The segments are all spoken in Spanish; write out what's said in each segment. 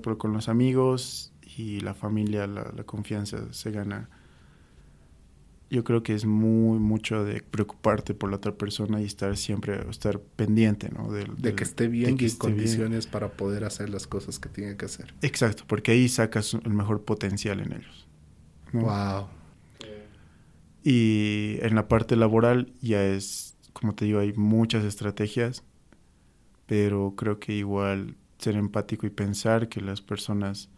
Pero, con los amigos y la familia, la, confianza se gana. Yo creo que es muy mucho de preocuparte por la otra persona y estar siempre, estar pendiente, ¿no? De, que esté bien y condiciones para poder hacer las cosas que tiene que hacer. Exacto, porque ahí sacas el mejor potencial en ellos. Wow. Y en la parte laboral ya es, como te digo, hay muchas estrategias, pero creo que igual ser empático y pensar que las personas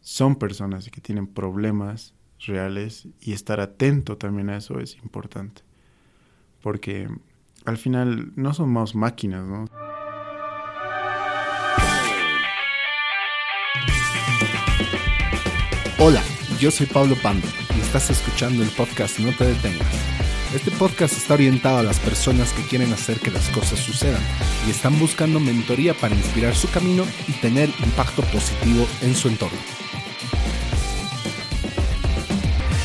son personas y que tienen problemas reales y estar atento también a eso es importante. Porque al final no somos máquinas, ¿no? Hola, yo soy Pablo Pando y estás escuchando el podcast No te detengas. Este podcast está orientado a las personas que quieren hacer que las cosas sucedan y están buscando mentoría para inspirar su camino y tener impacto positivo en su entorno.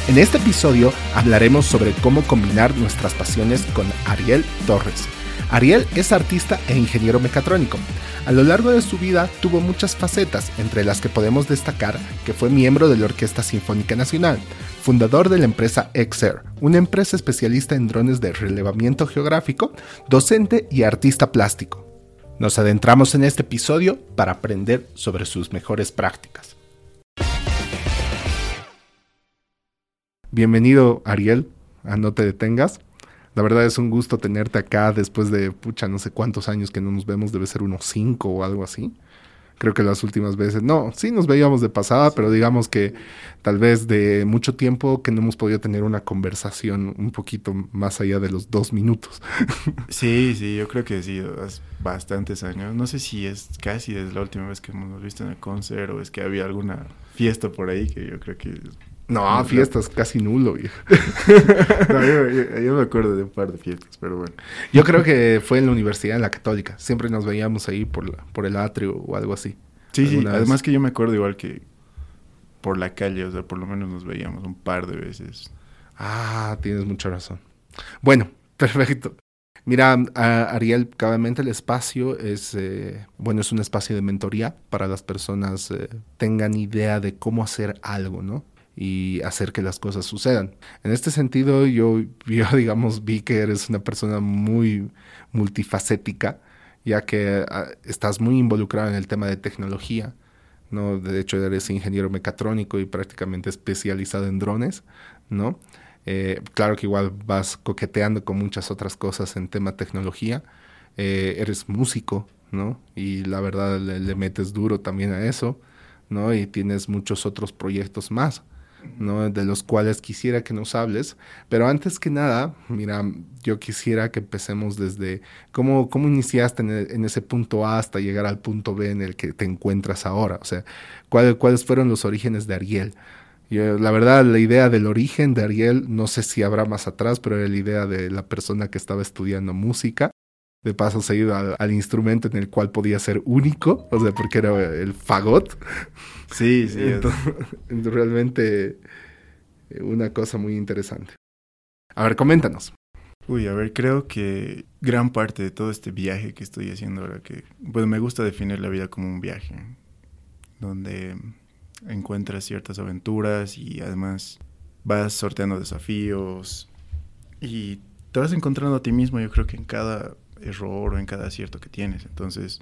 En este episodio hablaremos sobre cómo combinar nuestras pasiones con Ariel Torres. Ariel es artista e ingeniero mecatrónico. A lo largo de su vida tuvo muchas facetas, entre las que podemos destacar que fue miembro de la Orquesta Sinfónica Nacional, fundador de la empresa Exer, una empresa especialista en drones de relevamiento geográfico, docente y artista plástico. Nos adentramos en este episodio para aprender sobre sus mejores prácticas. Bienvenido, Ariel, a No Te Detengas. La verdad es un gusto tenerte acá después de, pucha, no sé cuántos años que no nos vemos, debe ser unos cinco o algo así. Creo que las últimas veces, no, sí nos veíamos de pasada, pero digamos que tal vez de mucho tiempo que no hemos podido tener una conversación un poquito más allá de los dos minutos. Sí, sí, yo creo que sí, hace bastantes años. No sé si es casi desde la última vez que hemos visto en el concert o es que había alguna fiesta por ahí que yo creo que no, fiestas casi nulo, viejo. yo, me acuerdo de un par de fiestas, pero bueno. Yo creo que fue en la universidad, en la católica. Siempre nos veíamos ahí por, la, por el atrio o algo así. Sí, sí. Además que yo me acuerdo igual que por la calle, o sea, por lo menos nos veíamos un par de veces. Ah, tienes mucha razón. Bueno, perfecto. Mira, Ariel, cabalmente el espacio es, eh, bueno, es un espacio de mentoría para las personas eh, tengan idea de cómo hacer algo, ¿no? Y hacer que las cosas sucedan. En este sentido, yo, digamos, vi que eres una persona muy multifacética, ya que ah, estás muy involucrado en el tema de tecnología, ¿no? De hecho, eres ingeniero mecatrónico y prácticamente especializado en drones, ¿no? Eh, claro que igual vas coqueteando con muchas otras cosas en tema tecnología. Eh, eres músico, ¿no? Y la verdad le, le, metes duro también a eso, ¿no? Y tienes muchos otros proyectos más. De los cuales quisiera que nos hables. Pero antes que nada, mira, yo quisiera que empecemos desde cómo, cómo iniciaste en, ese punto A hasta llegar al punto B en el que te encuentras ahora. O sea, cuáles fueron los orígenes de Ariel. la verdad, la idea del origen de Ariel, no sé si habrá más atrás, pero era la idea de la persona que estaba estudiando música de paso seguido al, al, instrumento en el cual podía ser único, o sea, porque era el fagot. Sí, sí. Entonces, realmente eh, una cosa muy interesante. A ver, coméntanos. Uy, a ver, creo que gran parte de todo este viaje que estoy haciendo ahora, que pues me gusta definir la vida como un viaje, donde encuentras ciertas aventuras y además vas sorteando desafíos y te vas encontrando a ti mismo, yo creo que en cada error o en cada acierto que tienes. Entonces,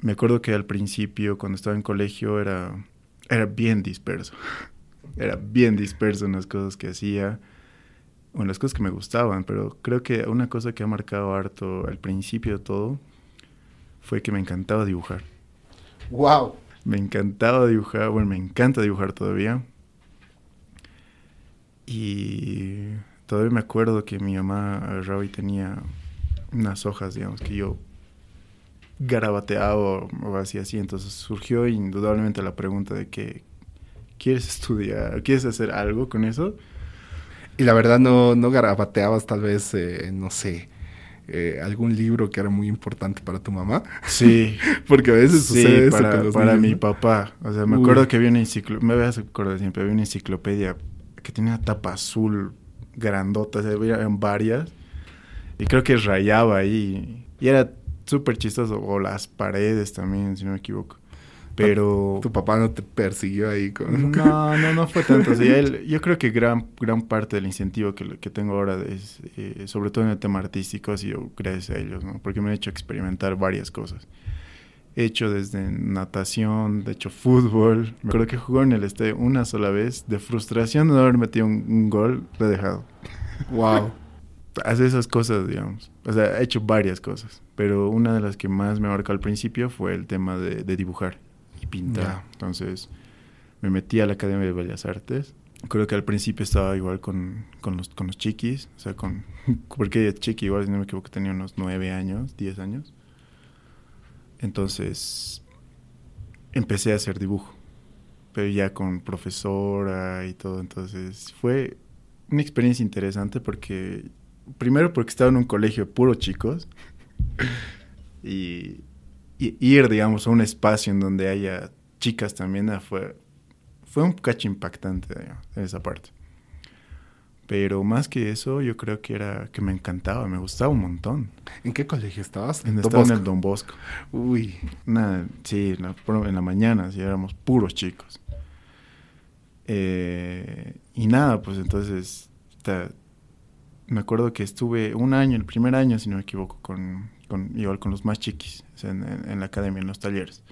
me acuerdo que al principio, cuando estaba en colegio, era, era bien disperso. era bien disperso en las cosas que hacía o en las cosas que me gustaban, pero creo que una cosa que ha marcado harto al principio de todo fue que me encantaba dibujar. ¡Wow! Me encantaba dibujar, bueno, me encanta dibujar todavía. Y todavía me acuerdo que mi mamá Ravi tenía unas hojas, digamos, que yo garabateaba o así así. Entonces surgió indudablemente la pregunta de que quieres estudiar, quieres hacer algo con eso. Y la verdad no, no garabateabas tal vez, eh, no sé, eh, algún libro que era muy importante para tu mamá. Sí. Porque a veces sucede para, eso para mi papá. O sea, me acuerdo que había una enciclopedia, me voy a acordar siempre, había una enciclopedia que tenía una tapa azul grandota, o sea, había varias. Y creo que rayaba ahí. Y era súper chistoso. O las paredes también, si no me equivoco. Pero... ¿Tu papá no te persiguió ahí? Con... No, no, no fue tanto. él, yo creo que gran, gran parte del incentivo que, que tengo ahora, es, eh, sobre todo en el tema artístico, ha sido gracias a ellos, ¿no? Porque me han hecho experimentar varias cosas. He hecho desde natación, de hecho fútbol. Me acuerdo que jugó en el este una sola vez. De frustración de no haber metido un, gol, lo he dejado. Wow. Hace esas cosas, digamos. O sea, he hecho varias cosas. Pero una de las que más me marcó al principio fue el tema de, dibujar y pintar. Entonces, me metí a la Academia de Bellas Artes. Creo que al principio estaba igual con, con, los, con los chiquis. O sea, con... Porque chiqui igual, si no me equivoco, tenía unos nueve años, diez años. Entonces empecé a hacer dibujo, pero ya con profesora y todo. Entonces fue una experiencia interesante porque, primero porque estaba en un colegio de puros chicos y, ir, digamos, a un espacio en donde haya chicas también ah, fue, fue un cacho impactante en esa parte. Pero más que eso, yo creo que era que me encantaba, me gustaba un montón. ¿En qué colegio estabas? En, estaba en el Don Bosco. Uy. Nada, sí, en la, en la mañana, sí, éramos puros chicos. Eh, y nada, pues entonces, me acuerdo que estuve un año, el primer año, si no me equivoco, con, con igual con los más chiquis, en, la academia, en los talleres.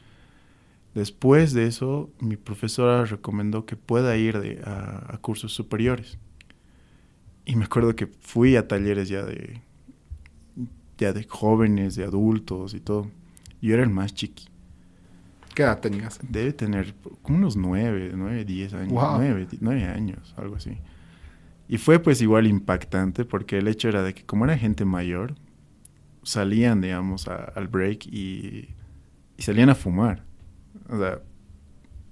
Después de eso, mi profesora recomendó que pueda ir a cursos superiores y me acuerdo que fui a talleres ya de, ya de jóvenes, de adultos y todo. Yo era el más chiqui. ¿Qué edad tenías? Debe tener como unos nueve, nueve, diez años. Nueve, nueve años, algo así. Y fue pues igual impactante porque el hecho era de que como era gente mayor, salían, digamos, al break y, y salían a fumar. O sea,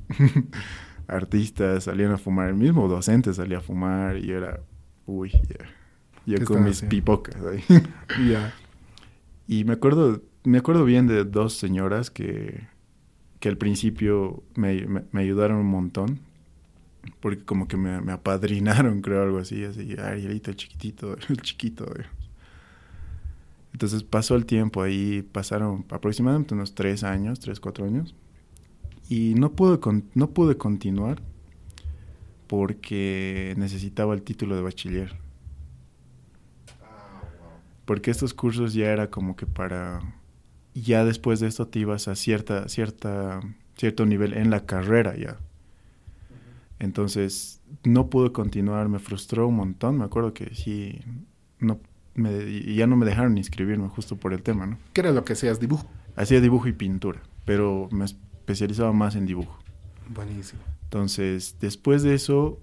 artistas salían a fumar, el mismo docente salía a fumar y era uy, ya. Yo con mis pipocas ahí. Ya. Y me acuerdo, me acuerdo bien de dos señoras que, que al principio me, me, ayudaron un montón. Porque como que me, me, apadrinaron, creo, algo así. Así, Arielito, el chiquitito, el chiquito. Entonces pasó el tiempo ahí, pasaron aproximadamente unos tres años, tres, cuatro años. Y no pude, no pude continuar porque necesitaba el título de bachiller. Porque estos cursos ya era como que para ya después de esto te ibas a cierta cierta cierto nivel en la carrera ya. Entonces no pude continuar, me frustró un montón, me acuerdo que sí no me, ya no me dejaron inscribirme justo por el tema, ¿no? ¿Qué era lo que hacías? ¿Dibujo? Hacía dibujo y pintura, pero me especializaba más en dibujo. Buenísimo. Entonces, después de eso,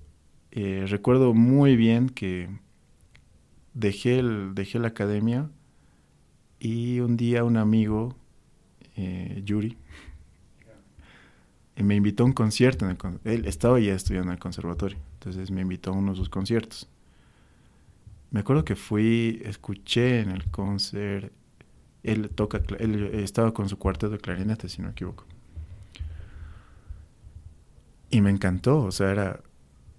eh, recuerdo muy bien que dejé, el, dejé la academia y un día un amigo, eh, Yuri, me invitó a un concierto. En él estaba ya estudiando en el conservatorio, entonces me invitó a uno de sus conciertos. Me acuerdo que fui, escuché en el concert, él toca, él estaba con su cuarteto de clarinete, si no me equivoco. Y me encantó, o sea, era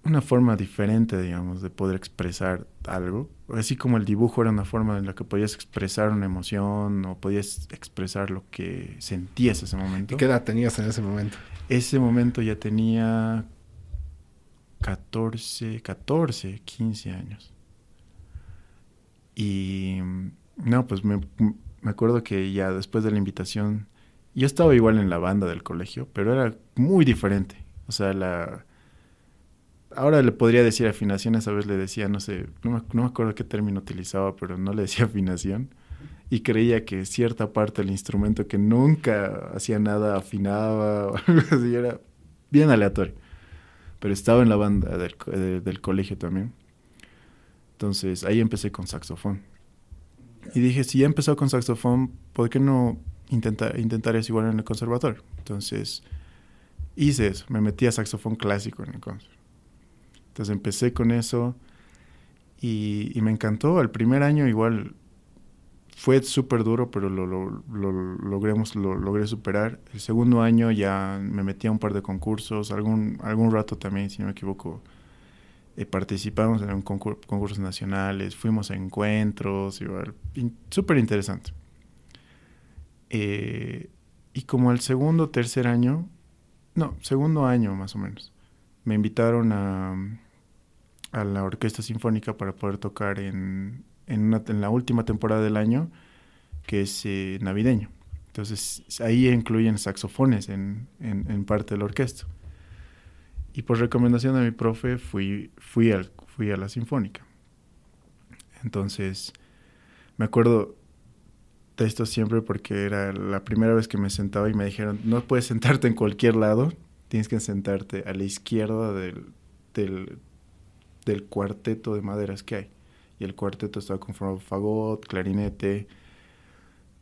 una forma diferente, digamos, de poder expresar algo. Así como el dibujo era una forma en la que podías expresar una emoción o podías expresar lo que sentías ese momento. ¿Qué edad tenías en ese momento? Ese momento ya tenía 14, 14, 15 años. Y no, pues me, me acuerdo que ya después de la invitación, yo estaba igual en la banda del colegio, pero era muy diferente o sea, la... Ahora le podría decir afinación, esa vez le decía, no sé, no me, no me acuerdo qué término utilizaba, pero no le decía afinación. Y creía que cierta parte del instrumento que nunca hacía nada afinaba o algo así, era bien aleatorio. Pero estaba en la banda del, del colegio también. Entonces ahí empecé con saxofón. Y dije, si ya empezó con saxofón, ¿por qué no intentar, intentar eso igual en el conservatorio? Entonces hice eso, me metí a saxofón clásico en el concert. Entonces empecé con eso y, me encantó. El primer año igual fue súper duro, pero lo, lo, lo, logremos, lo logré superar. El segundo año ya me metí a un par de concursos, algún, algún rato también, si no me equivoco, eh, participamos en un concursos nacionales, fuimos a encuentros, igual, súper interesante. Eh, y como el segundo tercer año, no, segundo año más o menos. Me invitaron a, a la Orquesta Sinfónica para poder tocar en, en, en la última temporada del año, que es eh, navideño. Entonces ahí incluyen saxofones en, en, en, parte de la orquesta. Y por recomendación de mi profe fui, fui, al, fui a la Sinfónica. Entonces me acuerdo de esto siempre porque era la primera vez que me sentaba y me dijeron, no puedes sentarte en cualquier lado, tienes que sentarte a la izquierda del, del, del cuarteto de maderas que hay. Y el cuarteto estaba conformado por fagot, clarinete,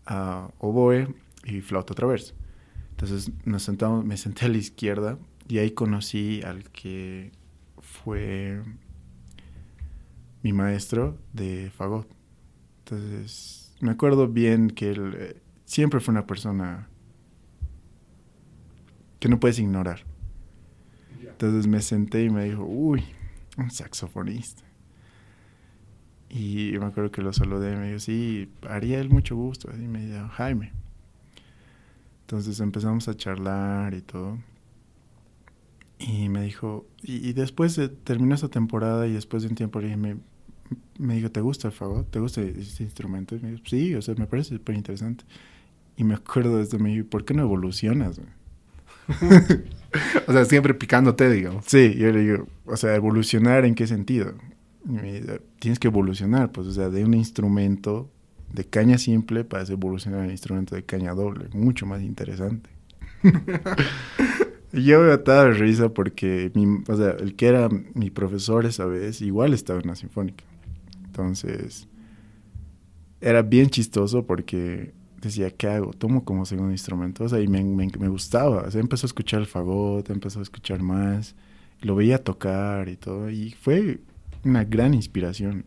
uh, oboe y flauta traversa. Entonces nos sentamos, me senté a la izquierda y ahí conocí al que fue mi maestro de fagot. Entonces me acuerdo bien que él eh, siempre fue una persona que no puedes ignorar. Entonces me senté y me dijo, uy, un saxofonista. Y me acuerdo que lo saludé y me dijo, sí, Ariel, mucho gusto. Y me dijo, Jaime. Entonces empezamos a charlar y todo. Y me dijo, y, y después de, terminó esa temporada y después de un tiempo le dije, me, me dijo, ¿te gusta el fagot? ¿Te gusta este instrumento? Y me dijo, sí, o sea, me parece súper interesante. Y me acuerdo de esto, me dijo, ¿por qué no evolucionas? o sea, siempre picándote, digamos. Sí, yo le digo, o sea, evolucionar en qué sentido? Tienes que evolucionar, pues, o sea, de un instrumento de caña simple para evolucionar un instrumento de caña doble, mucho más interesante. yo me ataba de risa porque, mi, o sea, el que era mi profesor esa vez, igual estaba en la sinfónica. Entonces, era bien chistoso porque decía, ¿qué hago? Tomo como segundo instrumento. O sea, y me, me, me gustaba. O sea, empezó a escuchar el fagot, empezó a escuchar más. Lo veía tocar y todo. Y fue una gran inspiración.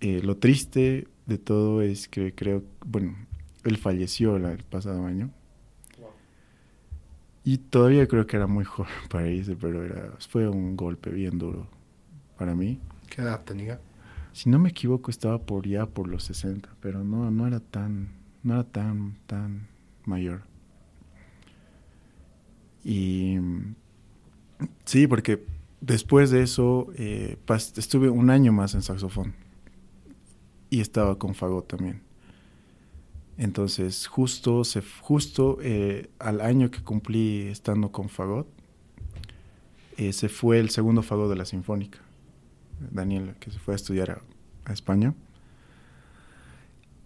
Eh, lo triste de todo es que creo, bueno, él falleció el pasado año. Y todavía creo que era muy joven para irse, pero era, fue un golpe bien duro para mí. ¿Qué edad tenía? Si no me equivoco, estaba por ya por los 60, pero no, no era tan, no era tan, tan mayor. Y sí, porque después de eso eh, estuve un año más en saxofón y estaba con fagot también. Entonces, justo, se, justo eh, al año que cumplí estando con fagot, eh, se fue el segundo fagot de la Sinfónica, Daniel, que se fue a estudiar a, a España.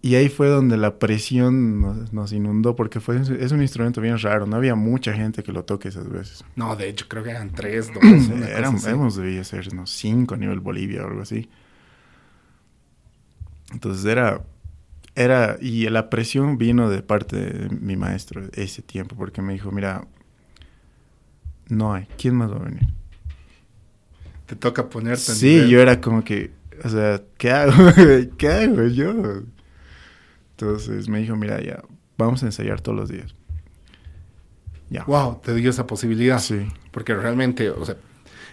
Y ahí fue donde la presión nos, nos, inundó, porque fue, es un instrumento bien raro. No había mucha gente que lo toque esas veces. No, de hecho, creo que eran tres, dos. Eran, hemos debido ser unos cinco a nivel Bolivia o algo así. Entonces era, era, y la presión vino de parte de mi maestro ese tiempo, porque me dijo, mira, no hay, ¿quién más va a venir? Te toca ponerte. Sí, yo era como que, o sea, ¿qué hago? ¿Qué hago yo? Entonces me dijo, mira, ya, vamos a ensayar todos los días. Ya. Wow, te dio esa posibilidad. Sí. Porque realmente, o sea,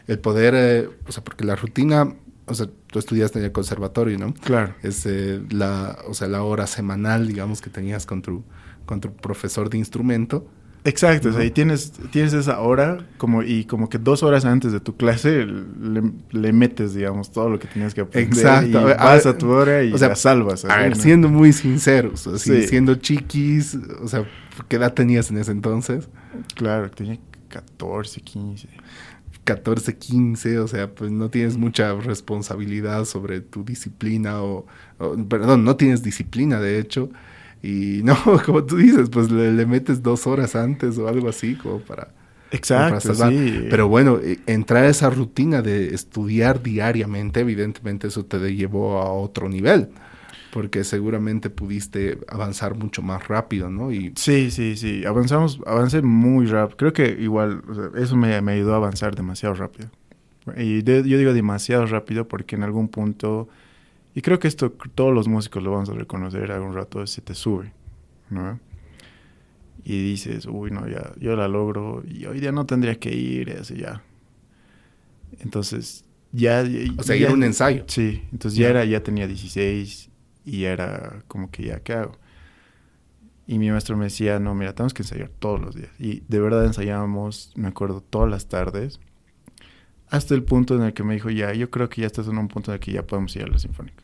el poder, eh, o sea, porque la rutina, o sea, tú estudiaste en el conservatorio, ¿no? Claro. Es eh, la, o sea, la hora semanal, digamos, que tenías con tu, con tu profesor de instrumento. Exacto, o sea, y tienes, tienes esa hora como, y como que dos horas antes de tu clase le, le metes, digamos, todo lo que tenías que aprender. Exacto. Y a vas a tu hora y o sea, la salvas. A ver, ¿no? siendo muy sinceros, así, sí. siendo chiquis, o sea, ¿qué edad tenías en ese entonces? Claro, tenía 14, 15. 14, 15, o sea, pues no tienes mucha responsabilidad sobre tu disciplina o, o perdón, no tienes disciplina, de hecho. Y no, como tú dices, pues le, le, metes dos horas antes o algo así, como para. Exacto, sí. Pero bueno, entrar a esa rutina de estudiar diariamente, evidentemente eso te llevó a otro nivel. Porque seguramente pudiste avanzar mucho más rápido, ¿no? Y... Sí, sí, sí. Avanzamos, avancé muy rápido. Creo que igual, o sea, eso me, me, ayudó a avanzar demasiado rápido. Y de, yo digo demasiado rápido porque en algún punto y creo que esto todos los músicos lo vamos a reconocer algún rato, se te sube, ¿no? Y dices, uy, no, ya, yo la logro y hoy día no tendría que ir, así ya. Entonces, ya... O sea, ya, era un ensayo. Sí, entonces ya, era, ya tenía 16 y era como que ya, ¿qué hago? Y mi maestro me decía, no, mira, tenemos que ensayar todos los días. Y de verdad ensayábamos, me acuerdo, todas las tardes, hasta el punto en el que me dijo, ya, yo creo que ya estás en un punto en el que ya podemos ir a la sinfónica.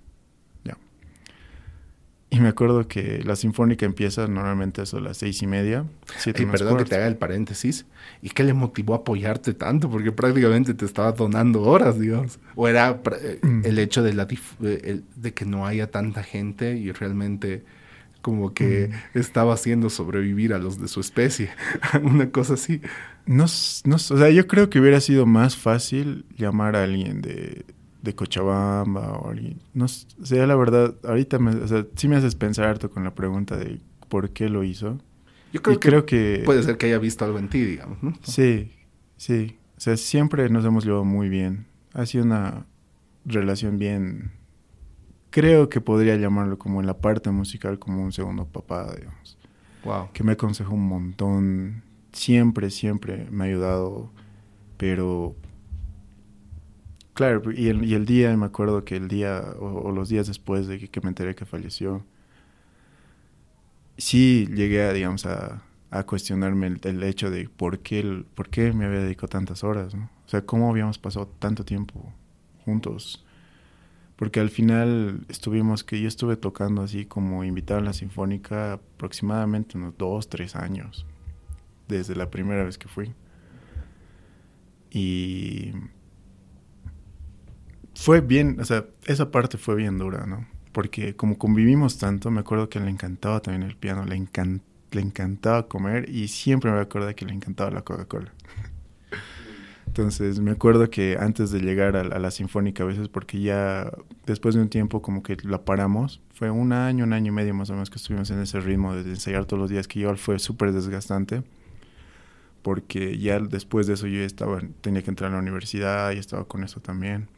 Y me acuerdo que la sinfónica empieza normalmente a las seis y media. Siete perdón que te haga el paréntesis. ¿Y qué le motivó a apoyarte tanto? Porque prácticamente te estaba donando horas, digamos. O era eh, mm. el hecho de, la de que no haya tanta gente y realmente como que estaba haciendo sobrevivir a los de su especie, una cosa así. No, no, o sea, yo creo que hubiera sido más fácil llamar a alguien de, de Cochabamba o alguien, no sea, la verdad, ahorita me, o sea, sí me haces pensar harto con la pregunta de por qué lo hizo. Yo creo, que, creo que puede ser que haya visto algo en ti, digamos, ¿no? Sí, sí, o sea, siempre nos hemos llevado muy bien. Ha sido una relación bien creo que podría llamarlo como en la parte musical como un segundo papá, digamos. Wow. Que me aconsejó un montón. Siempre, siempre me ha ayudado. Pero. Claro, y el, y el día, me acuerdo que el día, o, los días después de que, me enteré que falleció, sí llegué a, digamos, a, a cuestionarme el, hecho de por qué, por qué me había dedicado tantas horas, ¿no? O sea, cómo habíamos pasado tanto tiempo juntos porque al final estuvimos que yo estuve tocando así como invitado a la sinfónica aproximadamente unos dos, tres años, desde la primera vez que fui. Y fue bien, o sea, esa parte fue bien dura, ¿no? Porque como convivimos tanto, me acuerdo que le encantaba también el piano, le, le encantaba comer y siempre me acuerdo que le encantaba la Coca-Cola. Entonces me acuerdo que antes de llegar a, la Sinfónica a veces, porque ya después de un tiempo como que la paramos, fue un año, un año y medio más o menos que estuvimos en ese ritmo de ensayar todos los días, que igual fue súper desgastante, porque ya después de eso yo estaba, tenía que entrar a la universidad y estaba con eso también.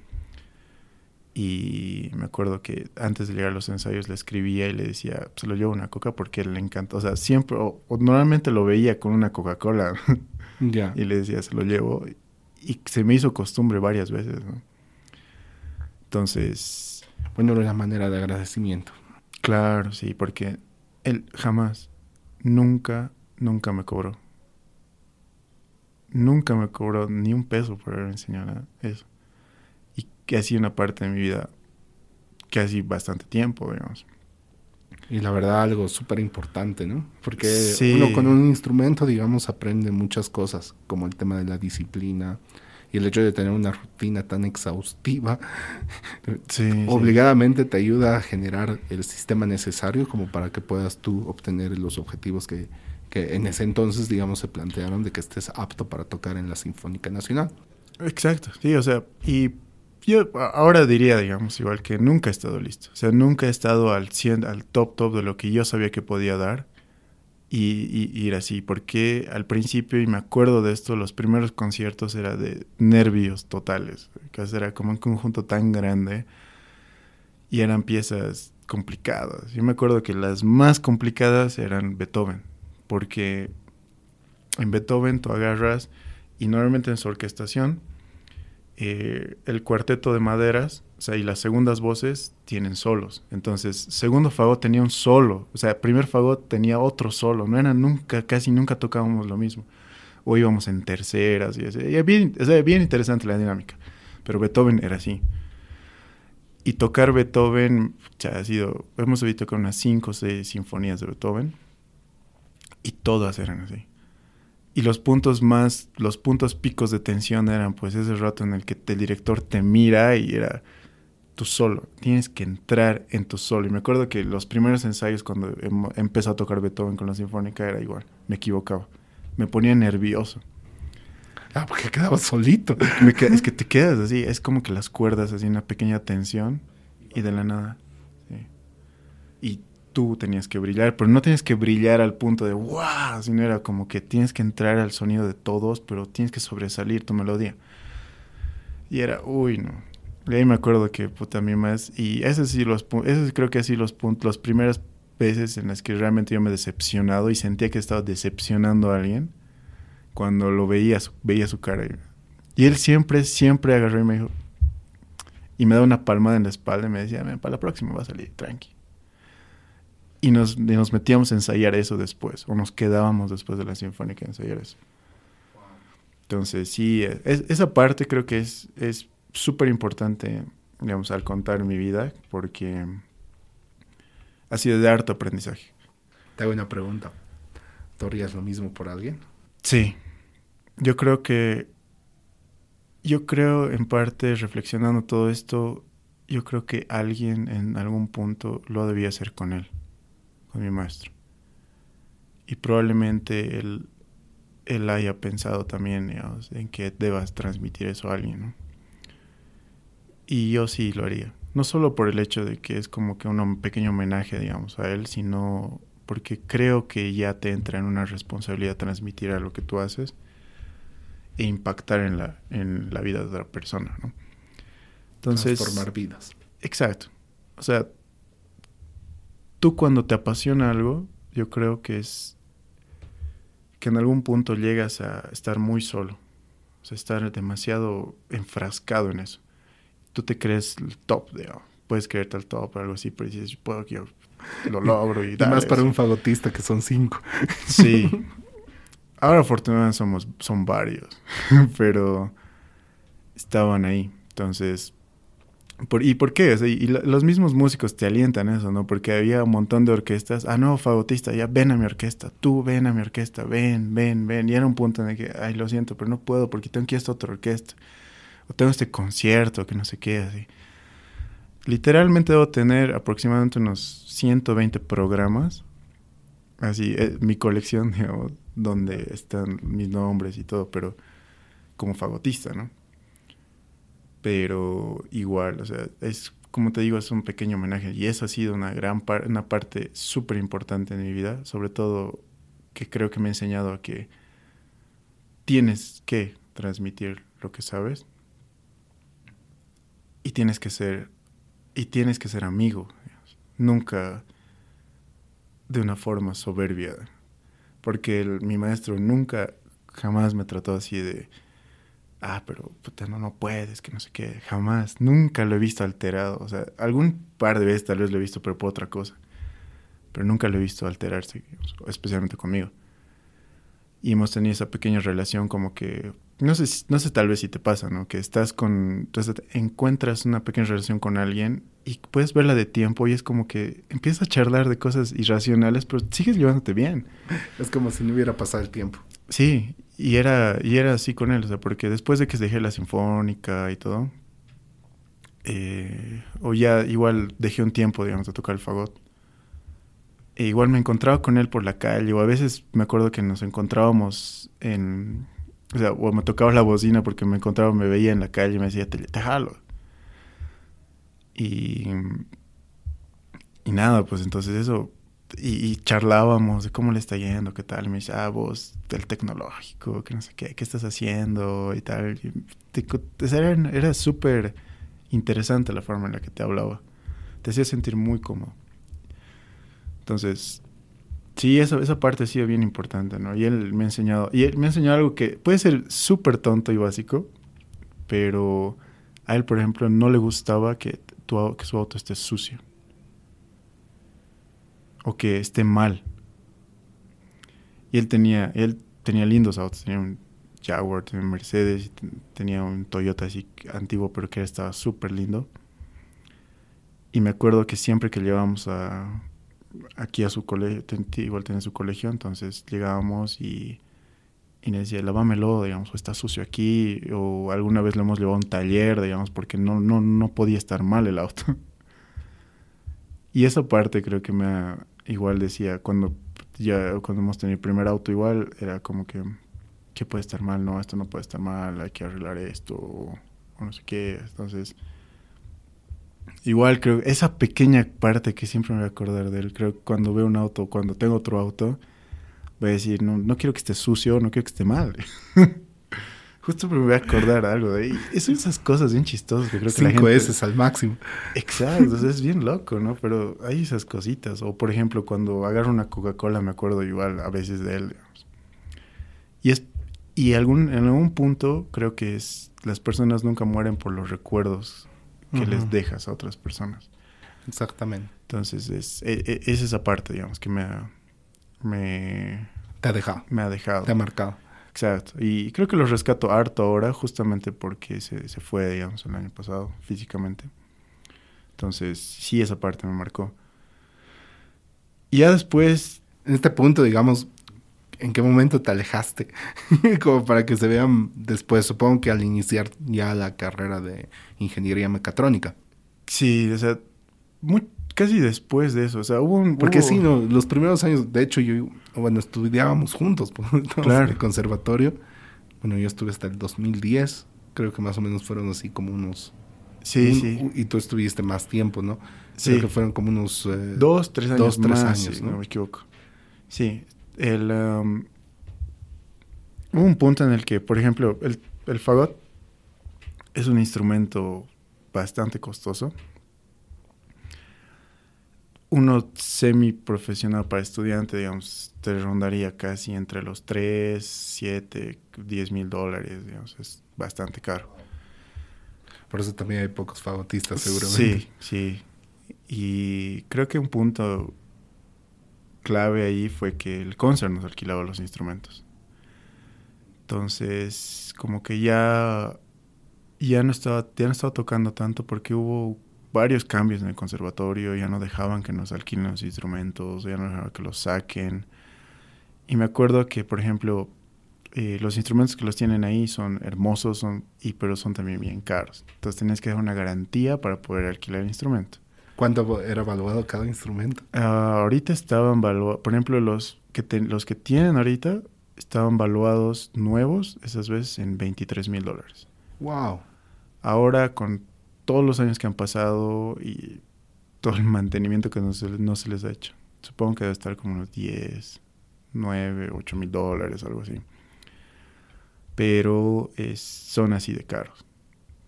Y me acuerdo que antes de llegar a los ensayos le escribía y le decía, se lo llevo una coca porque le encanta. O sea, siempre, o, normalmente lo veía con una Coca-Cola. Ya. y le decía, se lo llevo y se me hizo costumbre varias veces. ¿no? Entonces... Bueno, era manera de agradecimiento. Claro, sí, porque él jamás, nunca, nunca me cobró. Nunca me cobró ni un peso por haber enseñado eso. Que ha sido una parte de mi vida casi bastante tiempo, digamos. Y la verdad algo súper importante, ¿no? Porque uno con un instrumento, digamos, aprende muchas cosas, como el tema de la disciplina y el hecho de tener una rutina tan exhaustiva, obligadamente te ayuda a generar el sistema necesario como para que puedas tú obtener los objetivos que, que en ese entonces, digamos, se plantearon de que estés apto para tocar en la Sinfónica Nacional. Exacto, sí, o sea, y yo ahora diría, digamos, igual que nunca he estado listo. O sea, nunca he estado al 100, al top, top de lo que yo sabía que podía dar. Y, ir así, porque al principio, y me acuerdo de esto, los primeros conciertos era de nervios totales. Que era como un conjunto tan grande y eran piezas complicadas. Yo me acuerdo que las más complicadas eran Beethoven, porque en Beethoven tú agarras, y normalmente en su orquestación, eh, el cuarteto de maderas, o sea, y las segundas voces tienen solos. Entonces, segundo fagot tenía un solo, o sea, primer fagot tenía otro solo, no era nunca, casi nunca tocábamos lo mismo. O íbamos en terceras y así. bien, bien interesante la dinámica. Pero Beethoven era así. Y tocar Beethoven, ha sido, hemos visto con unas cinco o seis sinfonías de Beethoven. Y todas eran así. Y los puntos más, los puntos picos de tensión eran pues ese rato en el que el director te mira y era tu solo, tienes que entrar en tu solo. Y me acuerdo que los primeros ensayos cuando em, empezó a tocar Beethoven con la sinfónica era igual, me equivocaba, me ponía nervioso. Ah, porque quedaba solito. es que te quedas así, es como que las cuerdas así, una pequeña tensión y de la nada. Y tú tenías que brillar, pero no tienes que brillar al punto de wow, sino era como que tienes que entrar al sonido de todos, pero tienes que sobresalir tu melodía. Y era, uy, no. Y ahí me acuerdo que puta mi más, y esos sí los esos creo que así los puntos, las primeras veces en las que realmente yo me he decepcionado y sentía que estaba decepcionando a alguien cuando lo veía, veía su cara. Y él siempre, siempre agarró y me dijo, y me da una palmada en la espalda y me decía, para la próxima va a salir, tranqui. Y nos, nos metíamos a ensayar eso después, o nos quedábamos después de la sinfónica a ensayar eso. Entonces, sí, esa parte creo que es súper importante, digamos, al contar mi vida, porque ha sido de harto aprendizaje. Te hago una pregunta. ¿Tú harías lo mismo por alguien? Sí. Yo creo que. Yo creo, en parte, reflexionando todo esto, yo creo que alguien en algún punto lo debía hacer con él, con mi maestro. Y probablemente él, él haya pensado también digamos, en que debas transmitir eso a alguien. ¿no? Y yo sí lo haría. No solo por el hecho de que es como que un pequeño homenaje, digamos, a él, sino porque creo que ya te entra en una responsabilidad transmitir a lo que tú haces e impactar en la, en la vida de otra persona, ¿no? Entonces... Transformar vidas. Exacto. O sea, tú cuando te apasiona algo, yo creo que es que en algún punto llegas a estar muy solo. O sea, estar demasiado enfrascado en eso. Tú te crees el top, de, puedes creerte el top o algo así, pero dices, puedo que yo lo logro y, y más para un fagotista que son cinco. Sí. Ahora afortunadamente somos, son varios, pero estaban ahí. Entonces, ¿y por qué? y los mismos músicos te alientan eso, ¿no? Porque había un montón de orquestas. Ah, no, fagotista, ya ven a mi orquesta. Tú ven a mi orquesta, ven, ven, ven. Y era un punto en el que, ay, lo siento, pero no puedo porque tengo que esta otra orquesta. O tengo este concierto, que no sé qué, así. Literalmente debo tener aproximadamente unos 120 programas. Así, eh, mi colección, digamos, donde están mis nombres y todo, pero como fagotista, ¿no? Pero igual, o sea, es como te digo, es un pequeño homenaje y eso ha sido una gran una parte súper importante en mi vida, sobre todo que creo que me ha enseñado a que tienes que transmitir lo que sabes y tienes que ser y tienes que ser amigo, nunca de una forma soberbia porque mi maestro nunca, jamás me trató así de, ah, pero puta, no, no puedes, que no sé qué, jamás, nunca lo he visto alterado, o sea, algún par de veces tal vez lo he visto, pero por otra cosa, pero nunca lo he visto alterarse, especialmente conmigo. Y hemos tenido esa pequeña relación como que, no sé, no sé tal vez si te pasa, ¿no? Que estás con, entonces encuentras una pequeña relación con alguien y puedes verla de tiempo y es como que empiezas a charlar de cosas irracionales, pero sigues llevándote bien. Es como si no hubiera pasado el tiempo. Sí, y era, y era así con él, o sea, porque después de que dejé la sinfónica y todo, eh, o ya igual dejé un tiempo, digamos, de tocar el fagot, e igual me encontraba con él por la calle, o a veces me acuerdo que nos encontrábamos en, o sea, o me tocaba la bocina porque me encontraba, me veía en la calle y me decía, te, te jalo. Y, y nada, pues entonces eso, y, charlábamos de cómo le está yendo, qué tal. Me dice, ah, vos, del tecnológico, que no sé qué, qué estás haciendo y tal. era, era súper interesante la forma en la que te hablaba. Te hacía sentir muy cómodo. Entonces, sí, esa, esa parte ha sido bien importante, ¿no? Y él me ha enseñado, y él me ha enseñado algo que puede ser súper tonto y básico, pero a él, por ejemplo, no le gustaba que que su auto esté sucio o que esté mal. Y él tenía, él tenía lindos autos, tenía un Jaguar, tenía un Mercedes, tenía un Toyota así antiguo, pero que estaba súper lindo. Y me acuerdo que siempre que llegábamos a, aquí a su colegio, igual tenía su colegio, entonces llegábamos y, y decía, lavámelo, digamos, o está sucio aquí, o alguna vez lo hemos llevado a un taller, digamos, porque no, no, no podía estar mal el auto. y esa parte creo que me ha, igual decía, cuando ya, cuando hemos tenido el primer auto igual, era como que, ¿qué puede estar mal? No, esto no puede estar mal, hay que arreglar esto, o, no sé qué, entonces... Igual creo, esa pequeña parte que siempre me voy a acordar de él, creo que cuando veo un auto, cuando tengo otro auto, voy a decir, no, no quiero que esté sucio, no quiero que esté mal. Justo me voy a acordar algo de ahí. Son esas cosas bien chistosas que creo que la gente... Al máximo. Exacto, es bien loco, ¿no? Pero hay esas cositas. O por ejemplo, cuando agarro una Coca-Cola me acuerdo igual a veces de él, digamos. Y es y algún, en algún punto creo que es las personas nunca mueren por los recuerdos que les dejas a otras personas. Exactamente. Entonces es, e, e, es esa parte, digamos, que me ha, me, Te ha dejado, me ha dejado. te ha marcado. Exacto. Y creo que lo rescato harto ahora justamente porque se, se fue, digamos, el año pasado físicamente. Entonces, sí, esa parte me marcó. Y ya después, En este punto, digamos, ¿en qué momento te alejaste? Como para que se vean después, supongo que al iniciar ya la carrera de ingeniería mecatrónica. sí, o sea, muy- casi después de eso, o sea, hubo un... Porque hubo- sí, no, los primeros años, de hecho, yo, bueno, estudiábamos juntos, pues, Claro. en el conservatorio. Bueno, yo estuve hasta el 2010, creo que más o menos fueron así como unos... Sí, un- sí. Y tú estuviste más tiempo, ¿no? Sí. Creo que fueron como unos... eh, Dos, tres años dos, tres más, años, si ¿no? no me equivoco. Sí, el, um, hubo un punto en el que, por ejemplo, el, el fagot es un instrumento bastante costoso. Uno semiprofesional para estudiante, digamos, te rondaría casi entre los 3, 7, 10 mil dólares, digamos, es bastante caro. Por eso también hay pocos fagotistas, seguramente. Sí, sí. Y creo que un punto clave ahí fue que el concert nos alquilaba los instrumentos. Entonces, como que ya, ya no estaba, ya no estaba tocando tanto porque hubo varios cambios en el conservatorio, ya no dejaban que nos alquilen los instrumentos, ya no dejaban que los saquen. Y me acuerdo que, por ejemplo, eh, los instrumentos que los tienen ahí son hermosos, son, y, pero son también bien caros. Entonces tenías que dar una garantía para poder alquilar el instrumento. ¿Cuánto era evaluado cada instrumento? Ah, ahorita estaban valuados, por ejemplo, los que, ten- los que tienen ahorita estaban valuados nuevos, esas veces, en 23 mil dólares. ¡Wow! Ahora, con todos los años que han pasado y todo el mantenimiento que no se, no se les ha hecho, supongo que debe estar como unos 10, 9, 8 mil dólares, algo así. Pero es- son así de caros.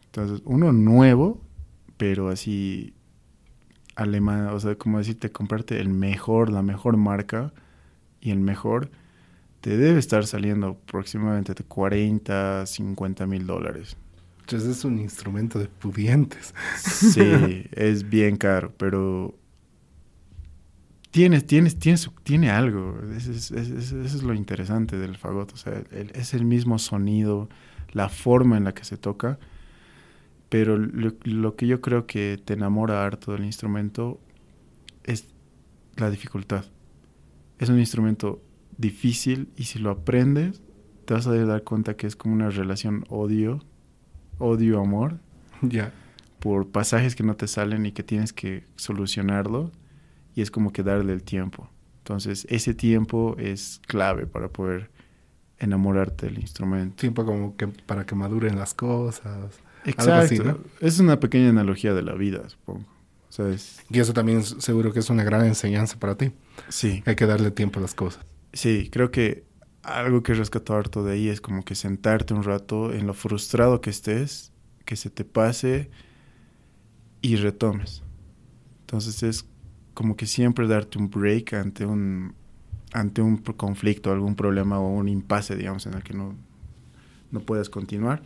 Entonces, uno nuevo, pero así alemán, o sea, como decirte, comprarte el mejor, la mejor marca y el mejor, te debe estar saliendo aproximadamente de 40, 50 mil dólares. Entonces es un instrumento de pudientes. Sí, es bien caro, pero tienes, tienes, tienes, tiene algo. Eso es, lo interesante del fagot. O sea, el- es el mismo sonido, la forma en la que se toca, pero lo, lo que yo creo que te enamora harto del instrumento es la dificultad. Es un instrumento difícil y si lo aprendes, te vas a dar cuenta que es como una relación odio, odio-amor ya. por pasajes que no te salen y que tienes que solucionarlo y es como que darle el tiempo. Entonces, ese tiempo es clave para poder enamorarte del instrumento. Tiempo como que para que maduren las cosas. Exacto. así, ¿no? Es una pequeña analogía de la vida, supongo. O sea, es- Y eso también seguro que es una gran enseñanza para ti. sí, Hay que darle tiempo a las cosas. sí, creo que algo que rescato harto de ahí es como que sentarte un rato en lo frustrado que estés, que se te pase y retomes. Entonces es como que siempre darte un break ante un ante un conflicto, algún problema o un impasse, digamos, en el que no, no puedas continuar.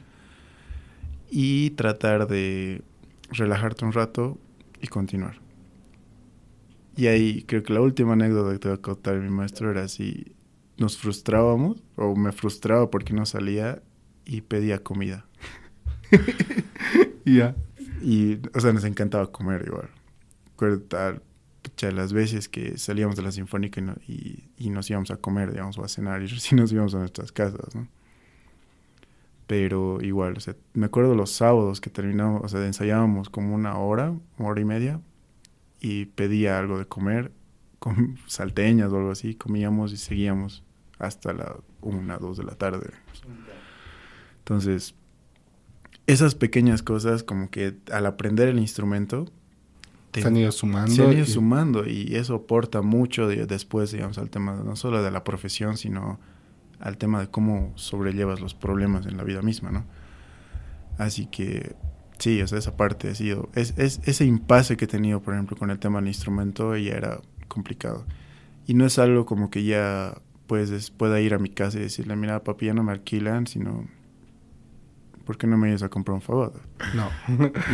Y tratar de relajarte un rato y continuar. Y ahí creo que la última anécdota que te voy a contar mi maestro era si nos frustrábamos o me frustraba porque no salía y pedía comida. Ya. Y, o sea, nos encantaba comer igual. Recuerdo las veces que salíamos de la sinfónica y, no- y, y nos íbamos a comer, digamos, o a cenar, y sí nos íbamos a nuestras casas, ¿no? Pero igual, o sea, me acuerdo los sábados que terminábamos, o sea, ensayábamos como una hora, una hora y media, y pedía algo de comer, con salteñas o algo así, comíamos y seguíamos hasta la una, dos de la tarde. Entonces, esas pequeñas cosas, como que al aprender el instrumento, te- Se han ido sumando. se han ido y- sumando y eso aporta mucho de- después, digamos, al tema no solo de la profesión, sino al tema de cómo sobrellevas los problemas en la vida misma, ¿no? Así que sí, o sea, esa parte ha sido, es, es- ese impasse que he tenido, por ejemplo, con el tema del instrumento ya era complicado. Y no es algo como que ya pues pueda ir a mi casa y decirle, mira, papi, ya no me alquilan, sino ¿por qué no me ayudas a comprar un fagot? No.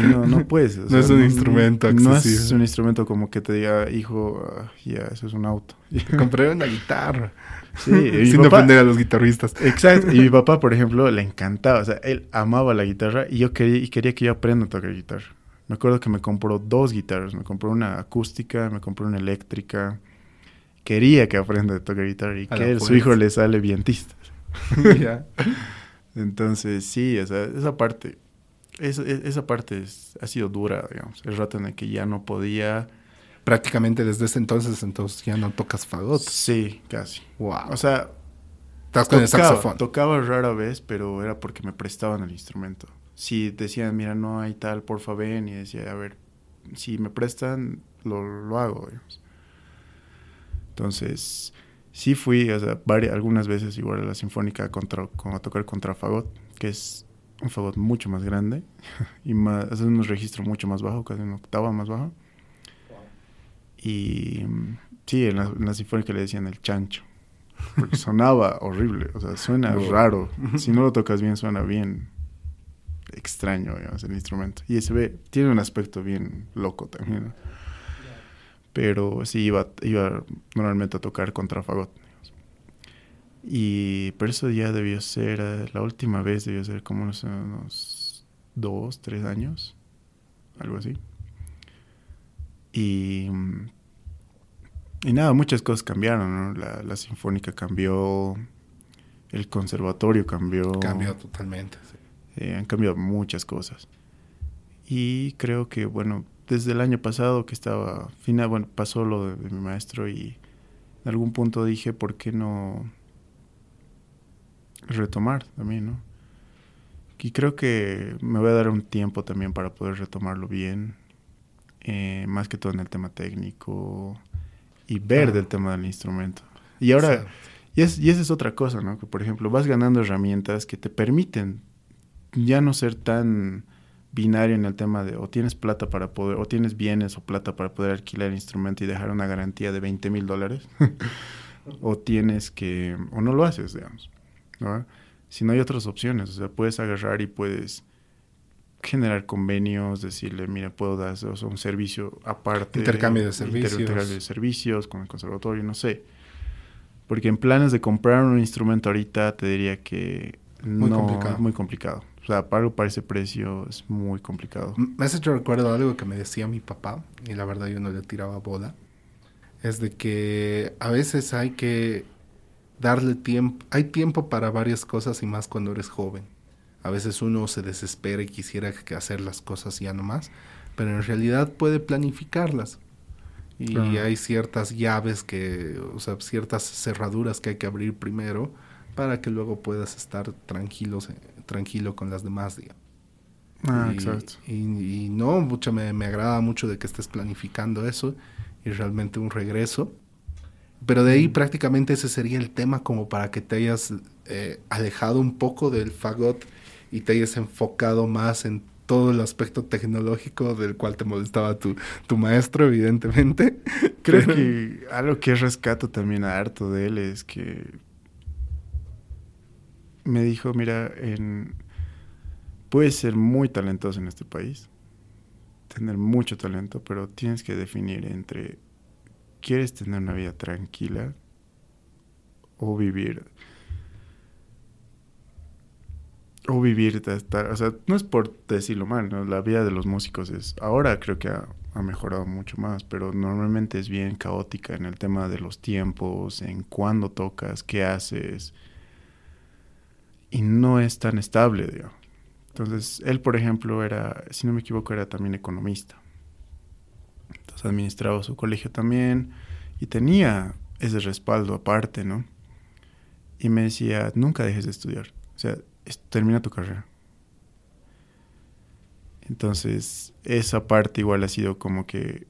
Y no, no puedes. o No es un instrumento No accesible. es un instrumento como que te diga, hijo, ah, ya, eso es un auto. Te compré una guitarra. Sí, Sin papá- ofender a los guitarristas. Exacto. Y mi papá, por ejemplo, le encantaba. O sea, él amaba la guitarra y yo quería, y quería que yo aprenda a tocar guitarra. Me acuerdo que me compró dos guitarras. Me compró una acústica, me compró una eléctrica. Quería que aprenda a tocar guitarra y A que su hijo le sale vientista. Entonces, sí, o sea, esa parte, esa, esa parte es- ha sido dura, digamos. El rato en el que ya no podía. Prácticamente desde ese entonces, entonces ya no tocas fagot. Sí, casi. Wow. O sea, Estás con el tocaba, saxofón. tocaba rara vez, pero era porque me prestaban el instrumento. Si decían, mira, no hay tal, porfa ven, y decía, a ver, si me prestan, lo, lo hago, digamos. Entonces, sí fui, o sea, varias, algunas veces igual a la Sinfónica contra, con- a tocar contra fagot, que es un fagot mucho más grande y más, es un registro mucho más bajo, casi una octava más bajo. Y sí, en la, en la Sinfónica le decían el chancho. Porque sonaba horrible, o sea, suena Wow. raro. Si no lo tocas bien, suena bien extraño, digamos, el instrumento. Y se ve, tiene un aspecto bien loco también, ¿no? Pero sí, iba, iba normalmente a tocar contra fagot. digamos. Y, pero eso ya debió ser, eh, la última vez debió ser como unos, unos dos, tres años, algo así. Y, y nada, muchas cosas cambiaron, ¿no? La, la sinfónica cambió, el conservatorio cambió. Cambió totalmente. sí. Eh, han cambiado muchas cosas. Y creo que, bueno, desde el año pasado que estaba, final, bueno, pasó lo de, de mi maestro y en algún punto dije, ¿por qué no retomar también, no? Y creo que me voy a dar un tiempo también para poder retomarlo bien, eh, más que todo en el tema técnico y ver Ah. del tema del instrumento. Y ahora, Sí. y, es, y esa es otra cosa, ¿no? Que por ejemplo vas ganando herramientas que te permiten ya no ser tan binario en el tema de o tienes plata para poder, o tienes bienes o plata para poder alquilar el instrumento y dejar una garantía de 20 mil dólares, o tienes que, o no lo haces, digamos, ¿no? Si no hay otras opciones, o sea, puedes agarrar y puedes generar convenios, decirle, mira, puedo dar o sea, un servicio aparte. Intercambio de servicios. Intercambio de servicios con el conservatorio, no sé. Porque en planes de comprar un instrumento ahorita te diría que Muy no, complicado. es muy complicado. O sea, para algo para ese precio es muy complicado. Me hace yo recuerdo algo que me decía mi papá, y la verdad yo no le tiraba bola. Es de que a veces hay que darle tiempo. Hay tiempo para varias cosas y más cuando eres joven. A veces uno se desespera y quisiera que hacer las cosas ya nomás, pero en realidad puede planificarlas. Y Claro. hay ciertas llaves que, o sea, ciertas cerraduras que hay que abrir primero para que luego puedas estar tranquilos, eh, tranquilo con las demás, digamos. Ah, y, exacto. Y, y no, mucho me, me agrada mucho de que estés planificando eso y realmente un regreso. Pero de ahí prácticamente ese sería el tema como para que te hayas eh, alejado un poco del fagot y te hayas enfocado más en todo el aspecto tecnológico del cual te molestaba tu, tu maestro, evidentemente. Creo Pero- que algo que rescato también a harto de él es que me dijo, mira, en, puedes ser muy talentoso en este país, tener mucho talento, pero tienes que definir entre, ¿quieres tener una vida tranquila o vivir? O vivir, estar, o sea, no es por decirlo mal. La vida de los músicos es, ahora creo que ha, ha mejorado mucho más, pero normalmente es bien caótica en el tema de los tiempos, en cuándo tocas, qué haces, y no es tan estable, digamos. Entonces, él, por ejemplo, era, si no me equivoco, era también economista. Entonces, administraba su colegio también y tenía ese respaldo aparte, ¿no? Y me decía, nunca dejes de estudiar. O sea, termina tu carrera. Entonces, esa parte igual ha sido como que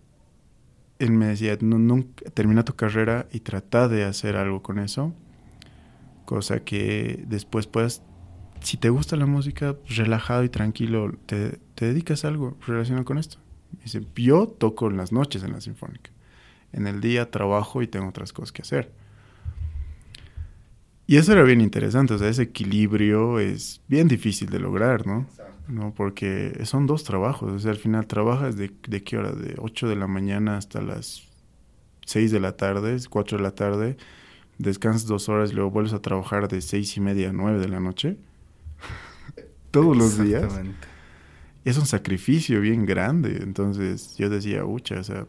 él me decía, "No, nunca, termina tu carrera y trata de hacer algo con eso. Cosa que después puedas, si te gusta la música, relajado y tranquilo, te, te dedicas a algo relacionado con esto. Dice, yo toco en las noches en la sinfónica. En el día trabajo y tengo otras cosas que hacer. Y eso era bien interesante, o sea, ese equilibrio es bien difícil de lograr, ¿no? ¿no? Porque son dos trabajos, o sea, al final trabajas de, de qué hora, de 8 de la mañana hasta las 6 de la tarde, 4 de la tarde, descansas dos horas y luego vuelves a trabajar de 6 y media a 9 de la noche, todos los días. Es un sacrificio bien grande, entonces yo decía, ucha, o sea,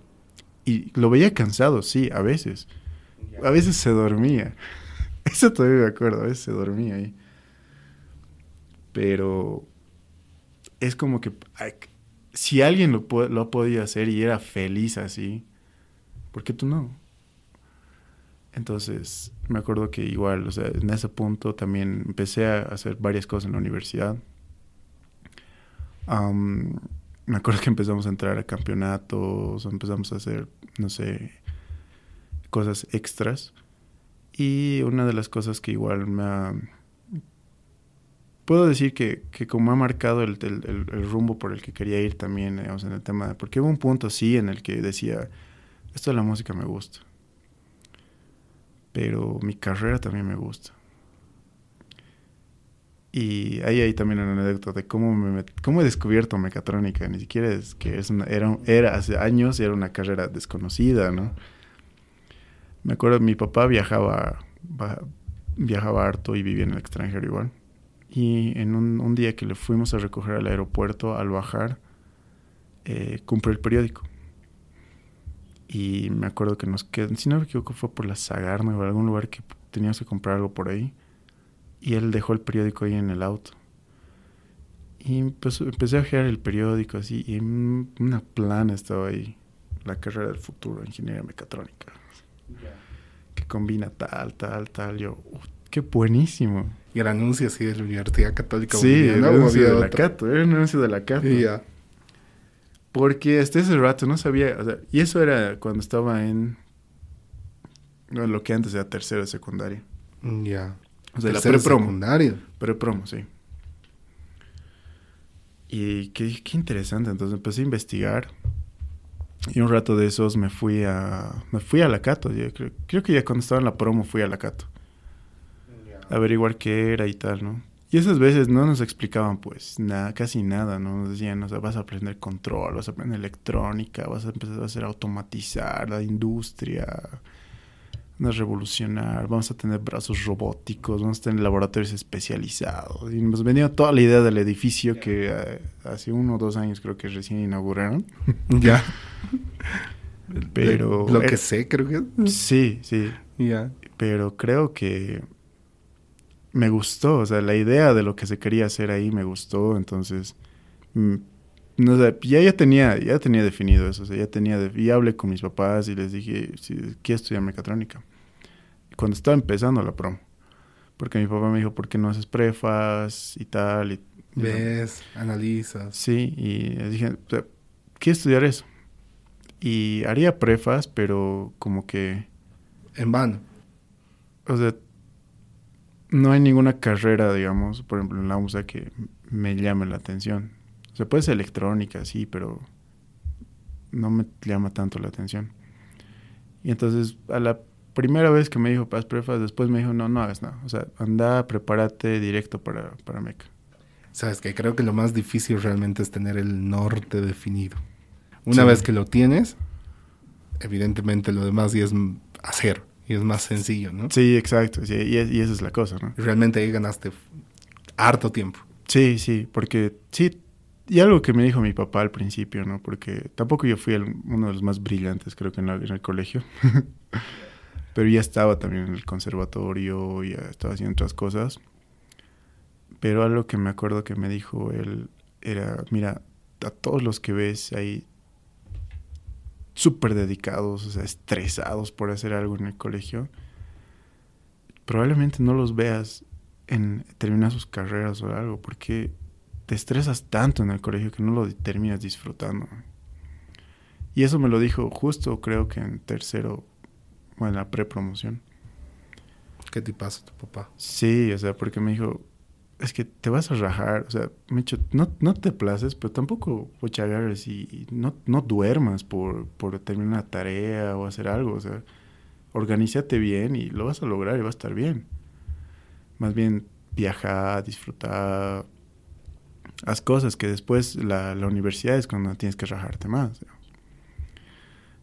y lo veía cansado, sí, a veces. A veces se dormía. Eso todavía me acuerdo, a veces se dormía ahí. Pero es como que si alguien lo, lo podía hacer y era feliz así, ¿por qué tú no? Entonces, me acuerdo que igual, o sea, en ese punto también empecé a hacer varias cosas en la universidad. me acuerdo que empezamos a entrar a campeonatos, empezamos a hacer, no sé, cosas extras. Y una de las cosas que igual me ha... Puedo decir que, que como ha marcado el, rumbo por el que quería ir también, digamos, en el tema. Porque hubo un punto, sí, en el que decía, esto de la música me gusta. Pero mi carrera también me gusta. Y ahí hay también una anécdota de cómo, me, cómo he descubierto mecatrónica. Ni siquiera es que es era, era hace años era una carrera desconocida, ¿no? Me acuerdo, mi papá viajaba, viajaba harto y vivía en el extranjero igual. Y en un, día que le fuimos a recoger al aeropuerto, al bajar, eh, compré el periódico. Y me acuerdo que nos quedó, si no me equivoco, fue por la Sagarna o algún lugar que teníamos que comprar algo por ahí y él dejó el periódico ahí en el auto. Y pues empecé a girar el periódico así y una plana estaba ahí, la carrera del futuro, ingeniería mecatrónica, que combina tal, tal, tal. Yo, qué buenísimo. Y el anuncio así de la Universidad Católica. Sí, el anuncio de la Cato, era un anuncio de la Cato. Porque hasta ese rato no sabía, o sea, y eso era cuando estaba en lo que antes era tercero de secundaria. Ya. O sea, la pre-promo. Pre-promo, sí. Y qué, qué, interesante. Entonces empecé a investigar. Y un rato de esos me fui a. Me fui a la Cato. creo, creo, que ya cuando estaba en la promo fui a la Cato. A averiguar qué era y tal, ¿no? Y esas veces no nos explicaban, pues, nada, casi nada, ¿no? Nos decían, o sea, vas a aprender control, vas a aprender electrónica, vas a empezar a hacer automatizar la industria a revolucionar, vamos a tener brazos robóticos, vamos a tener laboratorios especializados. Y nos venía toda la idea del edificio que eh, hace uno o dos años creo que recién inauguraron. ya. Pero... Lo que sé, creo que... Sí, sí. Ya. Pero creo que me gustó, o sea, la idea de lo que se quería hacer ahí me gustó, entonces... Mm, no sé, ya, ya tenía, ya tenía definido eso, o sea, ya tenía, de, y hablé con mis papás y les dije, si quiero estudiar mecatrónica. Cuando estaba empezando la promo, porque mi papá me dijo, ¿por qué no haces prefas y tal? Y, Ves, analizas. Sí, y les dije, o sea, quiero estudiar eso. Y haría prefas, pero como que... En vano. O sea, no hay ninguna carrera, digamos, por ejemplo, en la UMSA que me llame la atención. O sea, puede ser electrónica, sí, pero no me llama tanto la atención. Y entonces, a la primera vez que me dijo Paz Prefas, después me dijo, no, no hagas nada. O sea, anda, prepárate directo para, para MECA. Sabes que creo que lo más difícil realmente es tener el norte definido. Una vez que lo tienes, evidentemente lo demás ya es hacer y es más sencillo, ¿no? Sí, exacto. y, y, esa es la cosa, ¿no? realmente ahí ganaste harto tiempo. Sí, sí, porque sí, y algo que me dijo mi papá al principio, ¿no? Porque tampoco yo fui uno de los más brillantes, creo que en, el colegio. Pero ya estaba también en el conservatorio, ya estaba haciendo otras cosas. Pero algo que me acuerdo que me dijo él era, mira, a todos los que ves ahí súper dedicados, o sea, estresados por hacer algo en el colegio, probablemente no los veas en terminar sus carreras o algo, porque te estresas tanto en el colegio que no lo terminas disfrutando. Y eso me lo dijo justo, creo que en tercero, o en la prepromoción. ¿Qué te pasa tu papá? Sí, o sea, porque me dijo, es que te vas a rajar, o sea, me dicho, no, no te places, pero tampoco agarres y no, no duermas por, por terminar una tarea o hacer algo, o sea, organízate bien y lo vas a lograr y va a estar bien. Más bien viajar, disfrutar, haz cosas que después la, la universidad es cuando tienes que rajarte más.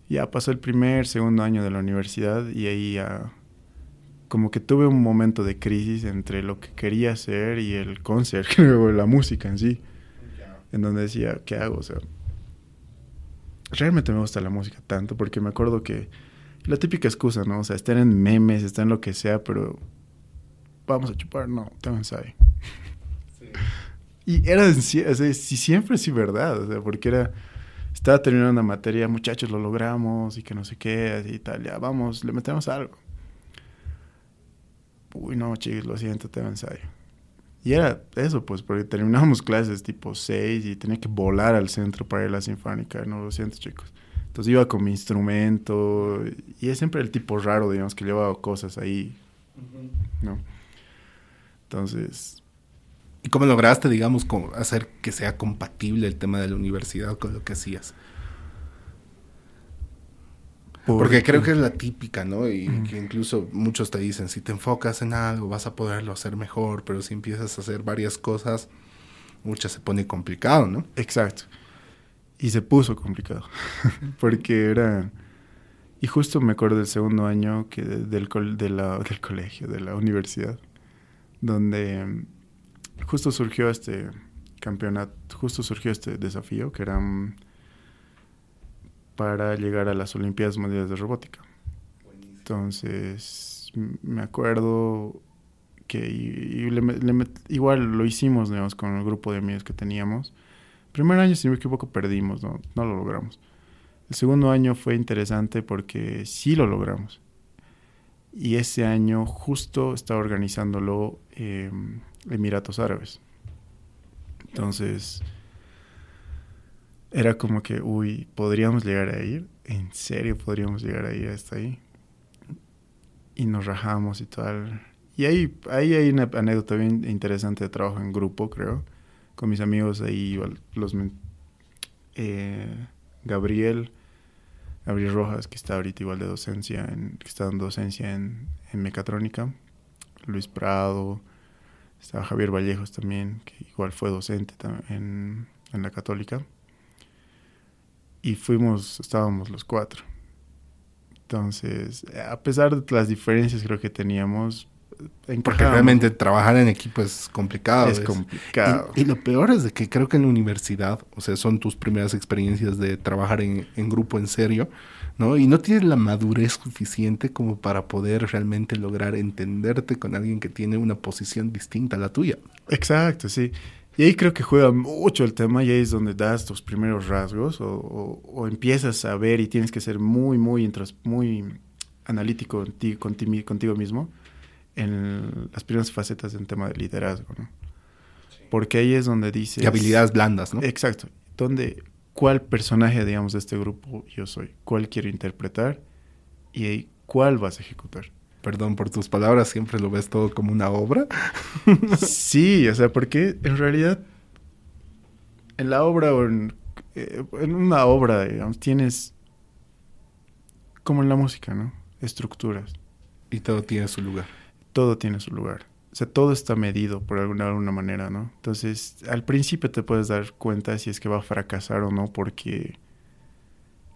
Ya pasó el primer, segundo año de la universidad y ahí ya como que tuve un momento de crisis entre lo que quería hacer y el concert, la música en sí. En donde decía, ¿qué hago? O sea, realmente me gusta la música tanto porque me acuerdo que la típica excusa, ¿no? O sea, estar en memes, estar en lo que sea, pero vamos a chupar, no, tengo ensayo. Y era, o sea, si siempre sí verdad, o sea, porque era, estaba terminando una materia, muchachos, lo logramos y que no sé qué, así y tal, ya vamos, le metemos algo. Uy, no, chicos, lo siento, tengo ensayo. Y era eso, pues, porque terminábamos clases tipo 6 y tenía que volar al centro para ir a la sinfónica. No, lo siento, chicos. Entonces iba con mi instrumento y es siempre el tipo raro, digamos, que llevaba cosas ahí, ¿no? Entonces... ¿Y cómo lograste, digamos, hacer que sea compatible el tema de la universidad con lo que hacías? Porque creo que es la típica, ¿no? Y que incluso muchos te dicen, si te enfocas en algo, vas a poderlo hacer mejor, pero si empiezas a hacer varias cosas, muchas se pone complicado, ¿no? Exacto. Y se puso complicado, porque era... Y justo me acuerdo del segundo año que del, del colegio, de la universidad, donde mm, justo surgió este campeonato, justo surgió este desafío, que era para llegar a las Olimpiadas Mundiales de Robótica. Entonces, me acuerdo que igual lo hicimos, digamos, con el grupo de amigos que teníamos. El primer año, si no me equivoco, perdimos, no, no lo logramos. El segundo año fue interesante porque sí lo logramos. Y ese año justo estaba organizándolo eh, Emiratos Árabes. Entonces era como que, uy, podríamos llegar a ir, en serio podríamos llegar a ir hasta ahí. Y nos rajamos y tal. Y ahí, ahí hay una anécdota bien interesante de trabajo en grupo, creo. Con mis amigos ahí, los, eh, Gabriel, Gabriel Rojas, que está ahorita igual de docencia, en, que está dando docencia en, en mecatrónica. Luis Prado, estaba Javier Vallejos también, que igual fue docente en, en la católica y fuimos, estábamos los cuatro. Entonces, a pesar de las diferencias creo que teníamos, porque realmente trabajar en equipo es complicado. Es, complicado. Y, lo peor es de que creo que en la universidad, o sea, son tus primeras experiencias de trabajar en, en, grupo en serio, ¿no? Y no tienes la madurez suficiente como para poder realmente lograr entenderte con alguien que tiene una posición distinta a la tuya. Exacto, sí. Y ahí creo que juega mucho el tema y ahí es donde das tus primeros rasgos o, o, empiezas a ver y tienes que ser muy, muy, muy analítico contigo, contigo, mismo en las primeras facetas del tema de liderazgo, ¿no? Porque ahí es donde dices... Y habilidades blandas, ¿no? Exacto. Donde, ¿cuál personaje, digamos, de este grupo yo soy? ¿Cuál quiero interpretar? Y cuál vas a ejecutar perdón por tus palabras, siempre lo ves todo como una obra. sí, o sea, porque en realidad en la obra o en, eh, en, una obra, digamos, tienes como en la música, ¿no? Estructuras. Y todo tiene su lugar. Todo tiene su lugar. O sea, todo está medido por alguna, alguna manera, ¿no? Entonces, al principio te puedes dar cuenta si es que va a fracasar o no, porque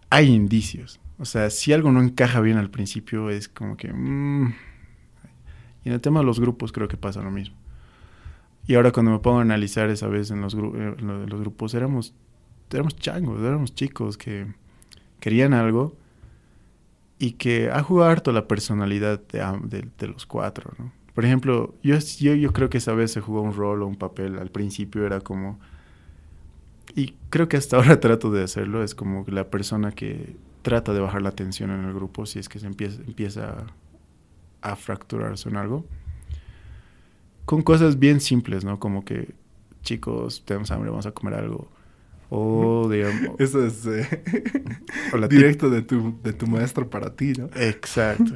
hay indicios. O sea, si algo no encaja bien al principio, es como que... Mm. Y en el tema de los grupos creo que pasa lo mismo. Y ahora cuando me pongo a analizar esa vez en los, eh, los grupos, éramos, éramos changos, éramos chicos que querían algo y que ha jugado harto la personalidad de, de, los cuatro, ¿no? Por ejemplo, yo, yo, yo creo que esa vez se jugó un rol o un papel. Al principio era como... Y creo que hasta ahora trato de hacerlo. Es como la persona que trata de bajar la tensión en el grupo si es que se empieza, empieza a fracturarse en algo. Con cosas bien simples, ¿no? Como que, chicos, tenemos hambre, vamos a comer algo. O, digamos... Eso es eh, directo de tu, de tu maestro para ti, ¿no? Exacto.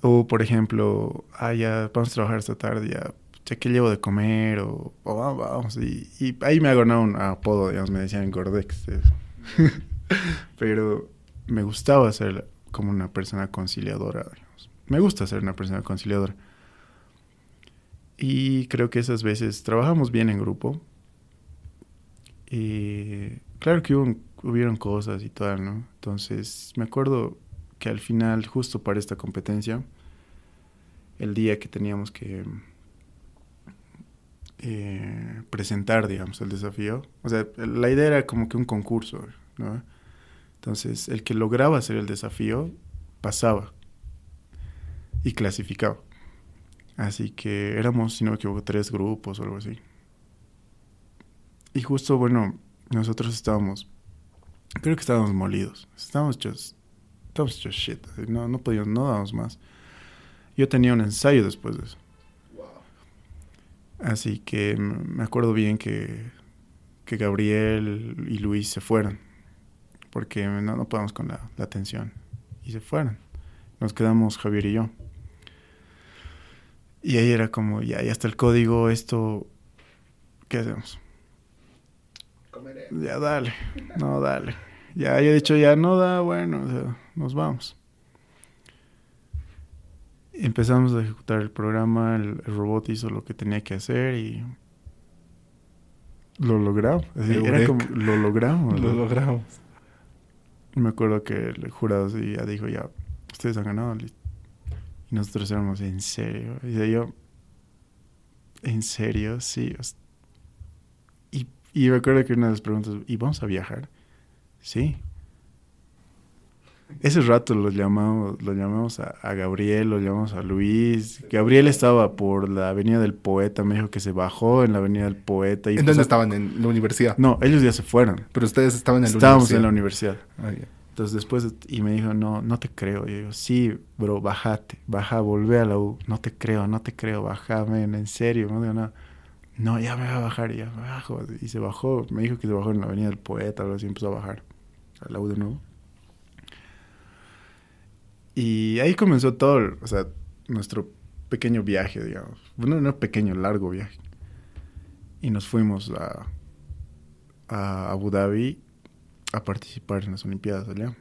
O, por ejemplo, ah, ya vamos a trabajar esta tarde, ya, ya ¿qué llevo de comer? O, vamos, Y, y, ahí me hago un apodo, digamos, me decían Gordex. Pero me gustaba ser como una persona conciliadora. Me gusta ser una persona conciliadora. Y creo que esas veces trabajamos bien en grupo. Y claro que hubo, hubieron cosas y tal, ¿no? Entonces me acuerdo que al final, justo para esta competencia, el día que teníamos que eh, presentar, digamos, el desafío, o sea, la idea era como que un concurso, ¿no? Entonces, el que lograba hacer el desafío pasaba y clasificaba. Así que éramos, si no me equivoco, tres grupos o algo así. Y justo, bueno, nosotros estábamos, creo que estábamos molidos. Estábamos just, estábamos just shit. No, no podíamos, no dábamos más. Yo tenía un ensayo después de eso. Así que me acuerdo bien que, que Gabriel y Luis se fueron. Porque no, no podíamos con la, la tensión. Y se fueron. Nos quedamos Javier y yo. Y ahí era como, ya, ya está el código, esto, ¿qué hacemos? Comeré. Ya, dale, no, dale. Ya, yo he dicho, ya no da, bueno, o sea, nos vamos. Empezamos a ejecutar el programa, el, el robot hizo lo que tenía que hacer y lo logramos. Así, era como, lo logramos. Lo logramos. Me acuerdo que el jurado sí ya dijo, ya, ustedes han ganado. Y nosotros éramos, ¿en serio? Y yo, ¿en serio? Sí. Y, y me acuerdo que una de las preguntas, ¿y vamos a viajar? Sí. Ese rato lo llamamos, lo llamamos a, a Gabriel, lo llamamos a Luis. Gabriel estaba por la Avenida del Poeta, me dijo que se bajó en la Avenida del Poeta. Y ¿En dónde estaban? En la universidad. No, ellos ya se fueron. Pero ustedes estaban en la Estábamos universidad. en la universidad. Ah. Entonces después, y me dijo, no, no te creo. Y yo digo, sí, bro, bájate, baja, volvé a la U. No te creo, no te creo, baja, men, en serio. No digo nada. No, ya me va a bajar, y ya me bajo. Y se bajó, me dijo que se bajó en la Avenida del Poeta, algo así, empezó a bajar a la U de nuevo. Y ahí comenzó todo, o sea, nuestro pequeño viaje, digamos. Bueno, no pequeño, largo viaje. Y nos fuimos a, a Abu Dhabi a participar en las Olimpiadas allá.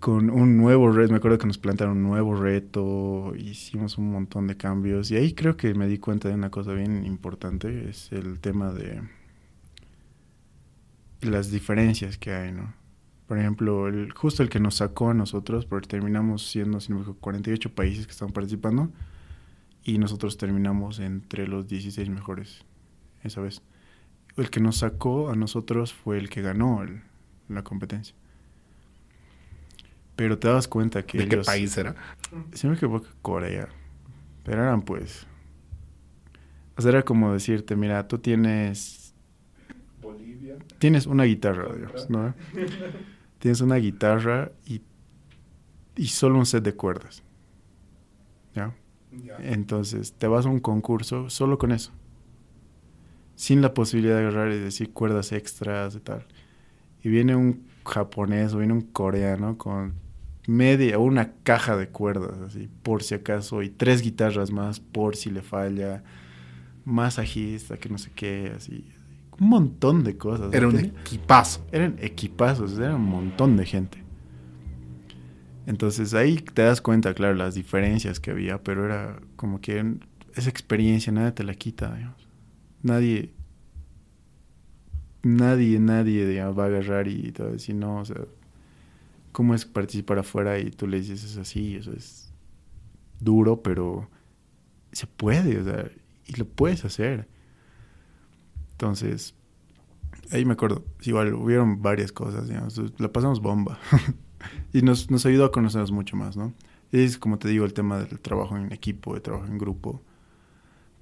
Con un nuevo reto, me acuerdo que nos plantearon un nuevo reto, hicimos un montón de cambios y ahí creo que me di cuenta de una cosa bien importante, es el tema de las diferencias que hay, ¿no? Por ejemplo, el, justo el que nos sacó a nosotros, porque terminamos siendo, si no me equivoco, 48 países que estaban participando y nosotros terminamos entre los 16 mejores esa vez el que nos sacó a nosotros fue el que ganó el- la competencia. Pero te das cuenta que ¿De qué ellos- país era? Si me equivoco, Corea. Pero eran pues... O sea, era como decirte, mira, tú tienes... Bolivia. Tienes una guitarra, digamos, ¿no? tienes una guitarra y, y solo un set de cuerdas. ¿Ya? Entonces, te vas a un concurso solo con eso. Sin la posibilidad de agarrar y decir cuerdas extras y tal. Y viene un japonés o viene un coreano con media o una caja de cuerdas, así, por si acaso, y tres guitarras más por si le falla, masajista, que no sé qué, así. Un montón de cosas. Era un Tenía- equipazo. eran equipazos, era un montón de gente. Entonces ahí te das cuenta, claro, las diferencias que había, pero era como que esa experiencia nadie te la quita, digamos. Nadie, nadie, nadie digamos, va a agarrar y te va a decir, no, o sea, ¿cómo es participar afuera? Y tú le dices, es así, eso es duro, pero se puede, o sea, y lo puedes hacer. Entonces, ahí me acuerdo, igual hubieron varias cosas, digamos, la pasamos bomba. y nos, nos ayudó a conocernos mucho más, ¿no? Es como te digo, el tema del trabajo en equipo, de trabajo en grupo,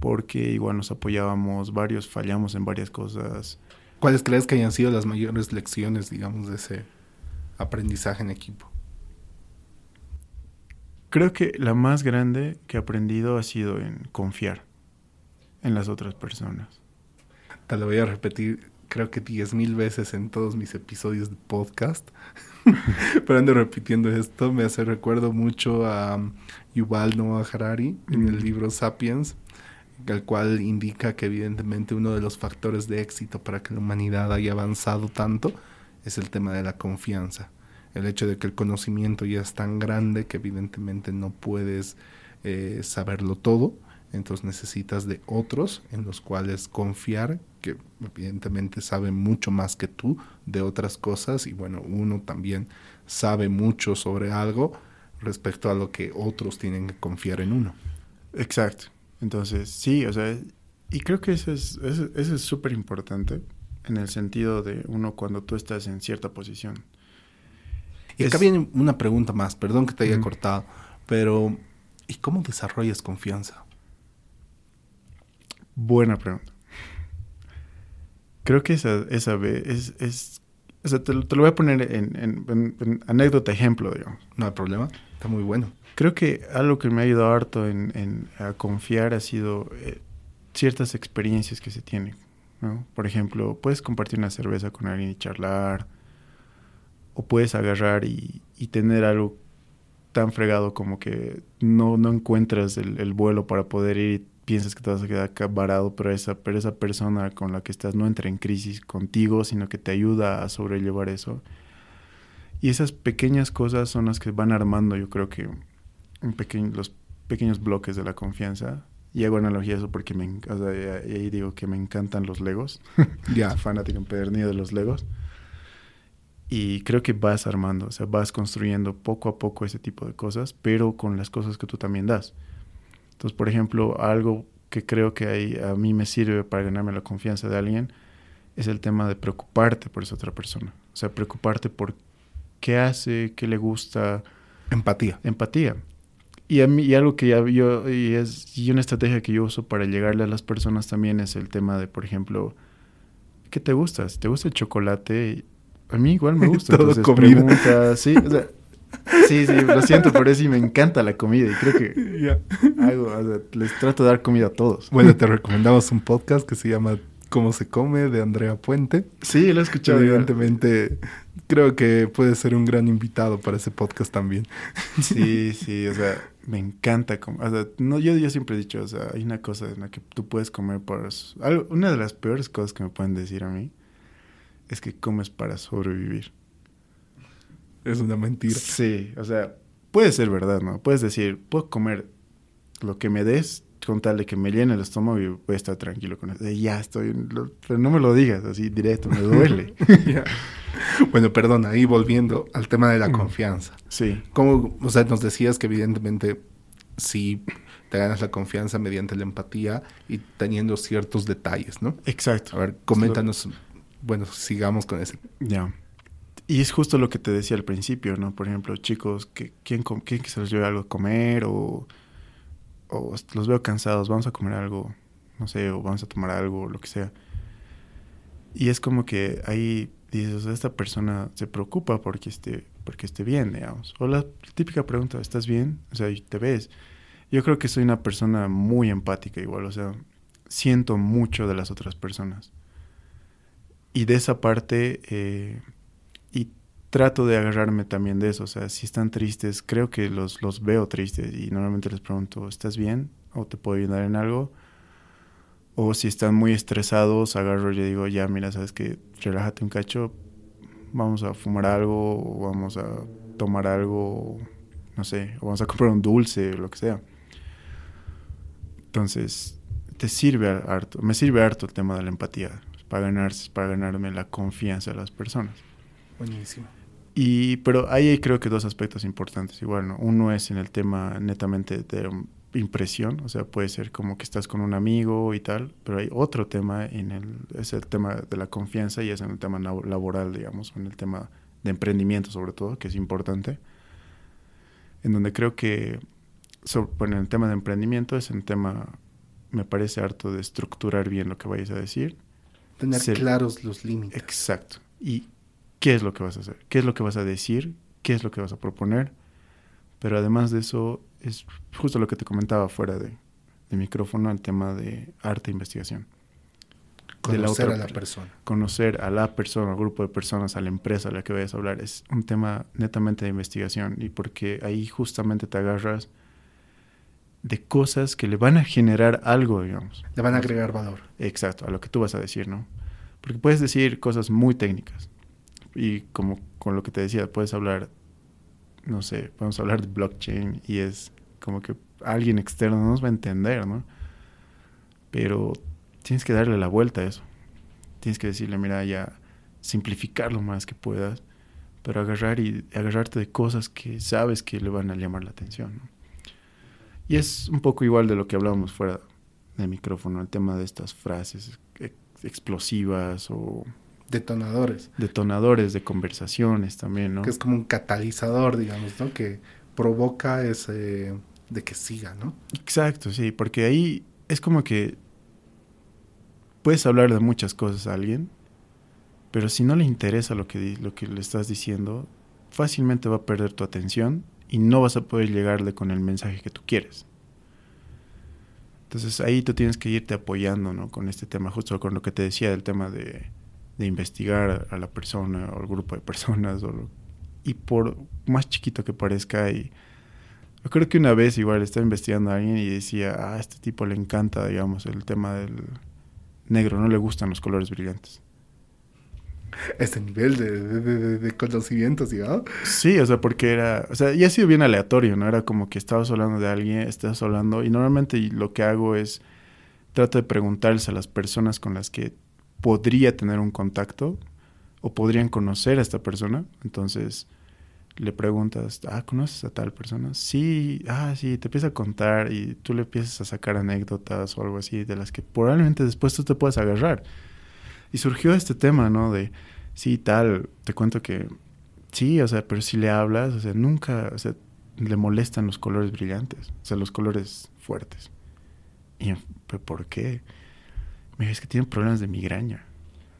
porque igual nos apoyábamos, varios fallamos en varias cosas. ¿Cuáles crees que hayan sido las mayores lecciones, digamos, de ese aprendizaje en equipo? Creo que la más grande que he aprendido ha sido en confiar en las otras personas. Te lo voy a repetir, creo que diez mil veces en todos mis episodios de podcast. Pero ando repitiendo esto. Me hace recuerdo mucho a um, Yuval Noah Harari en el libro Sapiens, el cual indica que evidentemente uno de los factores de éxito para que la humanidad haya avanzado tanto es el tema de la confianza. El hecho de que el conocimiento ya es tan grande que evidentemente no puedes eh, saberlo todo entonces necesitas de otros en los cuales confiar, que evidentemente saben mucho más que tú de otras cosas y bueno, uno también sabe mucho sobre algo respecto a lo que otros tienen que confiar en uno. Exacto. Entonces, sí, o sea, y creo que eso es eso, es súper importante en el sentido de uno cuando tú estás en cierta posición. Y acá viene una pregunta más, perdón que te haya cortado, pero ¿y cómo desarrollas confianza? Buena pregunta. Creo que esa, esa es, es o sea, te, lo voy a poner en, anécdota, ejemplo, digamos. No hay problema, está muy bueno. Creo que algo que me ha ayudado harto en, a confiar ha sido eh, ciertas experiencias que se tienen. ¿no? Por ejemplo, puedes compartir una cerveza con alguien y charlar, o puedes agarrar y, tener algo tan fregado como que no, no encuentras el, el vuelo para poder ir piensas que te vas a quedar varado, pero esa, pero esa persona con la que estás no entra en crisis contigo, sino que te ayuda a sobrellevar eso. Y esas pequeñas cosas son las que van armando, yo creo que, un pequeño, los pequeños bloques de la confianza. Y hago analogía a eso porque me, o sea, ahí digo que me encantan los Legos. ya, fanático empedernido de los Legos. Y creo que vas armando, o sea, vas construyendo poco a poco ese tipo de cosas, pero con las cosas que tú también das. Entonces, por ejemplo, algo que creo que ahí a mí me sirve para ganarme la confianza de alguien es el tema de preocuparte por esa otra persona. O sea, preocuparte por qué hace, qué le gusta. Empatía. Empatía. Y, a mí, y algo que ya yo, y es y una estrategia que yo uso para llegarle a las personas también es el tema de, por ejemplo, ¿qué te gusta? Si te gusta el chocolate, a mí igual me gusta. Todo Entonces pregunta, sí, o sea, Sí, sí, lo siento eso y me encanta la comida y creo que les trato de dar comida a todos. Bueno, te recomendamos un podcast que se llama Cómo se come de Andrea Puente. Sí, lo he escuchado. Evidentemente, creo que puede ser un gran invitado para ese podcast también. Sí, sí, o sea, me encanta comer. O sea, no, yo, yo siempre he dicho, o sea, hay una cosa en la que tú puedes comer por... una de las peores cosas que me pueden decir a mí es que comes para sobrevivir es una mentira. Sí, o sea, puede ser verdad, ¿no? Puedes decir, puedo comer lo que me des con tal de que me llene el estómago y voy a estar tranquilo con eso. Ya estoy, pero no me lo digas así directo, me duele. Bueno, perdón, ahí volviendo al tema de la confianza. Sí. Como, o sea, nos decías que evidentemente si te ganas la confianza mediante la empatía y teniendo ciertos detalles, ¿no? Exacto. A ver, coméntanos, bueno, sigamos con ese. Ya. Y es justo lo que te decía al principio, ¿no? Por ejemplo, chicos, que, ¿quién, ¿quién que se los lleve algo a comer? O, o los veo cansados, vamos a comer algo, no sé, o vamos a tomar algo, lo que sea. Y es como que ahí dices, esta persona se preocupa porque esté, porque esté bien, digamos. O la típica pregunta, ¿estás bien? O sea, ¿te ves? Yo creo que soy una persona muy empática igual, o sea, siento mucho de las otras personas. Y de esa parte... Eh, trato de agarrarme también de eso. O sea, si están tristes, creo que los, los veo tristes y normalmente les pregunto, ¿estás bien? ¿O te puedo ayudar en algo? O si están muy estresados, agarro y le digo, ya, mira, sabes que relájate un cacho, vamos a fumar algo, o vamos a tomar algo, no sé, o vamos a comprar un dulce, lo que sea. Entonces, te sirve harto, me sirve harto el tema de la empatía, para, ganarse, para ganarme la confianza de las personas. Buenísimo. Y, pero ahí hay creo que dos aspectos importantes igual, ¿no? Uno es en el tema netamente de impresión, o sea, puede ser como que estás con un amigo y tal, pero hay otro tema en el, es el tema de la confianza y es en el tema laboral, digamos, en el tema de emprendimiento sobre todo, que es importante, en donde creo que, bueno, en el tema de emprendimiento es un tema, me parece harto de estructurar bien lo que vayas a decir. Tener claros los límites. Exacto. Y qué es lo que vas a hacer, qué es lo que vas a decir, qué es lo que vas a proponer. Pero además de eso, es justo lo que te comentaba fuera de, micrófono, el tema de arte e investigación. Conocer a la persona. Conocer a la persona, al grupo de personas, a la empresa a la que vayas a hablar. Es un tema netamente de investigación y porque ahí justamente te agarras de cosas que le van a generar algo, digamos. Le van a agregar valor. Exacto, a lo que tú vas a decir, ¿no? Porque puedes decir cosas muy técnicas, y como con lo que te decía, puedes hablar, no sé, podemos hablar de blockchain y es como que alguien externo no nos va a entender, ¿no? Pero tienes que darle la vuelta a eso. Tienes que decirle, mira, ya simplificar lo más que puedas, pero agarrar y agarrarte de cosas que sabes que le van a llamar la atención. Y es un poco igual de lo que hablábamos fuera del micrófono, el tema de estas frases explosivas o detonadores. Detonadores de conversaciones también, ¿no? Que es como un catalizador, digamos, ¿no? Que provoca ese de que siga, ¿no? Exacto, sí, porque ahí es como que puedes hablar de muchas cosas a alguien, pero si no le interesa lo que, lo que le estás diciendo, fácilmente va a perder tu atención y no vas a poder llegarle con el mensaje que tú quieres. Entonces ahí tú tienes que irte apoyando ¿no? con este tema, justo con lo que te decía del tema de, de investigar a la persona o al grupo de personas. O y por más chiquito que parezca, y yo creo que una vez igual estaba investigando a alguien y decía, ah, a este tipo le encanta, digamos, el tema del negro, no le gustan los colores brillantes este nivel de, de, conocimientos, digamos. Sí, o sea, porque era, o sea, ya ha sido bien aleatorio, ¿no? Era como que estabas hablando de alguien, estás hablando, y normalmente lo que hago es, trato de preguntarles a las personas con las que podría tener un contacto o podrían conocer a esta persona, entonces le preguntas, ah, ¿conoces a tal persona? Sí, ah, sí, te empieza a contar y tú le empiezas a sacar anécdotas o algo así de las que probablemente después tú te puedas agarrar. Y surgió este tema, ¿no? De, sí, tal, te cuento que, sí, o sea, pero si le hablas, o sea, nunca, o sea, le molestan los colores brillantes, o sea, los colores fuertes. Y, ¿pero por qué? Me dice, es que tiene problemas de migraña.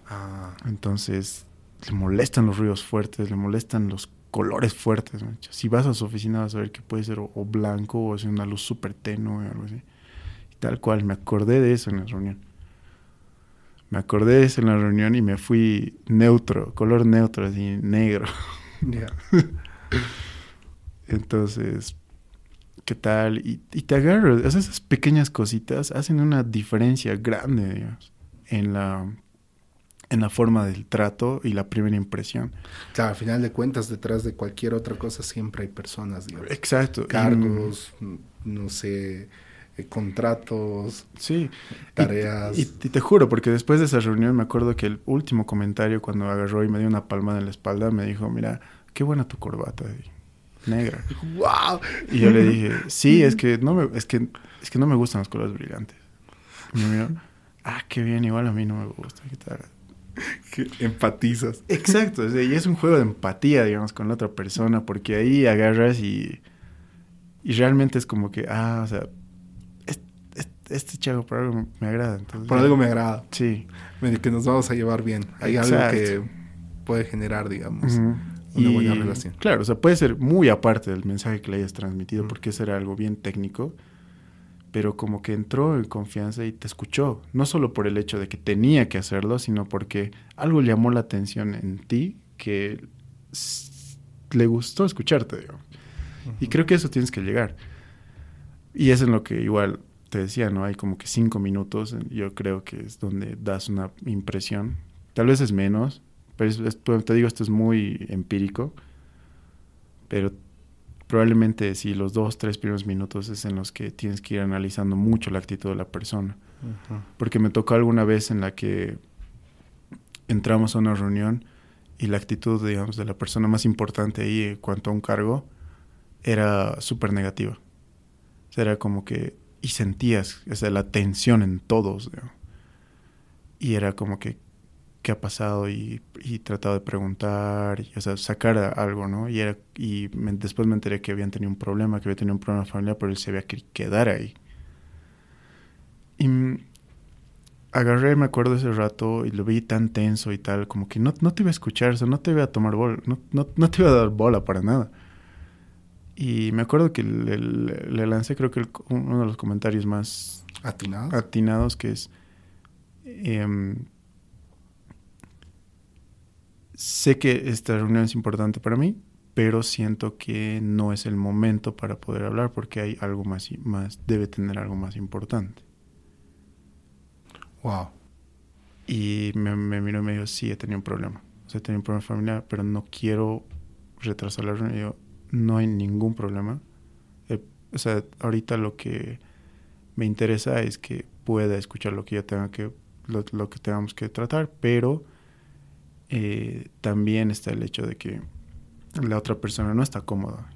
Ah. Entonces, le molestan los ruidos fuertes, le molestan los colores fuertes. Si vas a su oficina vas a ver que puede ser o, blanco o es una luz súper tenue o algo así. Y tal cual, me acordé de eso en la reunión me acordé de eso en la reunión y me fui neutro, color neutro, así negro. Entonces, ¿qué tal? Y, te agarro, esas pequeñas cositas hacen una diferencia grande, digamos, en la, en la forma del trato y la primera impresión. Claro, al final de cuentas, detrás de cualquier otra cosa siempre hay personas, digamos. Exacto. Cargos, no sé, eh, contratos, sí. tareas. Y, te juro, porque después de esa reunión me acuerdo que el último comentario cuando agarró y me dio una palmada en la espalda, me dijo, mira, qué buena tu corbata, negra. ¡Wow! Y yo le dije, sí, es que no me, es que, es que no me gustan los colores brillantes. Y me miró, ah, qué bien, igual a mí no me gusta. ¿Qué tal? empatizas. Exacto, y es un juego de empatía, digamos, con la otra persona, porque ahí agarras y, y realmente es como que, ah, o sea, este chavo por algo me agrada. por algo me agrada. Sí. Que nos vamos a llevar bien. Hay algo que puede generar, digamos, una buena relación. Claro, o sea, puede ser muy aparte del mensaje que le hayas transmitido, porque ese era algo bien técnico, pero como que entró en confianza y te escuchó. No solo por el hecho de que tenía que hacerlo, sino porque algo llamó la atención en ti que le gustó escucharte, digamos. Y creo que eso tienes que llegar. Y es en lo que igual te decía, ¿no? Hay como que cinco minutos, yo creo que es donde das una impresión. Tal vez es menos, pero pues, te digo, esto es muy empírico, pero probablemente si los dos, tres primeros minutos es en los que tienes que ir analizando mucho la actitud de la persona. Porque me tocó alguna vez en la que entramos a una reunión y la actitud, digamos, de la persona más importante ahí en cuanto a un cargo era súper negativa. O sea, era como que y sentías o sea, la tensión en todos. Y era como que, ¿qué ha pasado? Y, y trataba de preguntar, y, o sea, sacar algo, ¿no? Y, era, y después me enteré que habían tenido un problema, que había tenido un problema familiar, pero él se había que quedar ahí. Y agarré, me acuerdo ese rato, y lo vi tan tenso y tal, como que no, no te iba a escuchar, o sea, no te iba a tomar bola, no, no, no te iba a dar bola para nada. Y me acuerdo que le, lancé creo que uno de los comentarios más atinados, atinados que es... Em, sé que esta reunión es importante para mí, pero siento que no es el momento para poder hablar porque hay algo más, más debe tener algo más importante. Wow. Y me, me miró y me dijo, sí, he tenido un problema. O sea, he tenido un problema familiar, pero no quiero retrasar la reunión. Y yo, no hay ningún problema. Eh, o sea, ahorita lo que me interesa es que pueda escuchar lo que yo tenga que, lo, lo que tengamos que tratar, pero eh, también está el hecho de que la otra persona no está cómoda.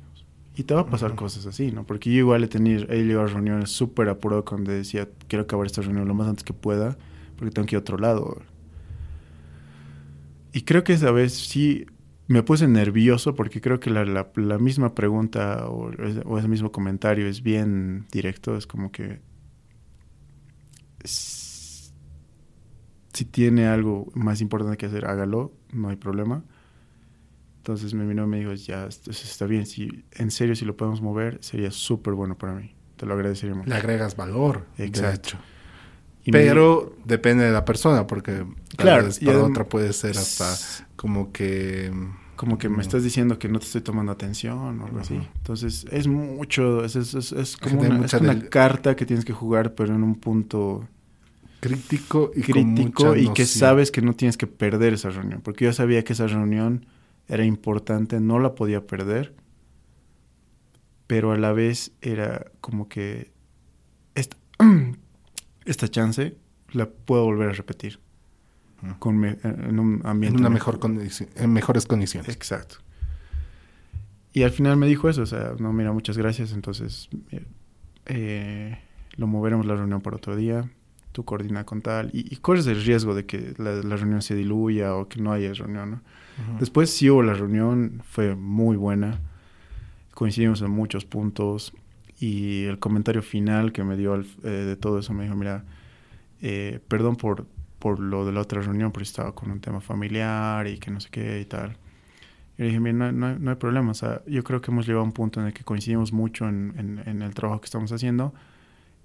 Y te va a pasar cosas así, ¿no? Porque yo igual he tenido, he llegado a reuniones súper apurado cuando decía, quiero acabar esta reunión lo más antes que pueda, porque tengo que ir a otro lado. Y creo que esa vez sí me puse nervioso porque creo que la, la, la misma pregunta o, o, ese mismo comentario es bien directo, es como que si tiene algo más importante que hacer, hágalo, no hay problema. Entonces me vino y me dijo, ya, está bien, si en serio si lo podemos mover, sería súper bueno para mí. Te lo agradeceríamos. Le agregas valor, Exacto. Pero me... depende de la persona, porque claro, vez para otra puede ser hasta como que... Como que me estás diciendo que no te estoy tomando atención o algo -huh. así. Entonces es mucho, es, es, es, es como una, es una del... carta que tienes que jugar, pero en un punto crítico y crítico y que sabes que no tienes que perder esa reunión, porque yo sabía que esa reunión era importante, no la podía perder, pero a la vez era como que esta, esta chance la puedo volver a repetir con me, en un ambiente en una mejor, mejor en mejores condiciones. Exacto. Y al final me dijo eso, o sea, no, mira, muchas gracias, entonces eh, lo moveremos la reunión para otro día tú coordinas con tal, y, y, corres el riesgo de que la, la, reunión se diluya o que no haya reunión, ¿no? Uh -huh. Después sí hubo la reunión, fue muy buena, coincidimos en muchos puntos, y el comentario final que me dio eh, de todo eso me dijo, mira, eh, perdón por, por lo de la otra reunión, porque estaba con un tema familiar y que no sé qué y tal. Y le dije, mira, no, no, no, hay problema, o sea, yo creo que hemos llegado a un punto en el que coincidimos mucho en, en, en el trabajo que estamos haciendo,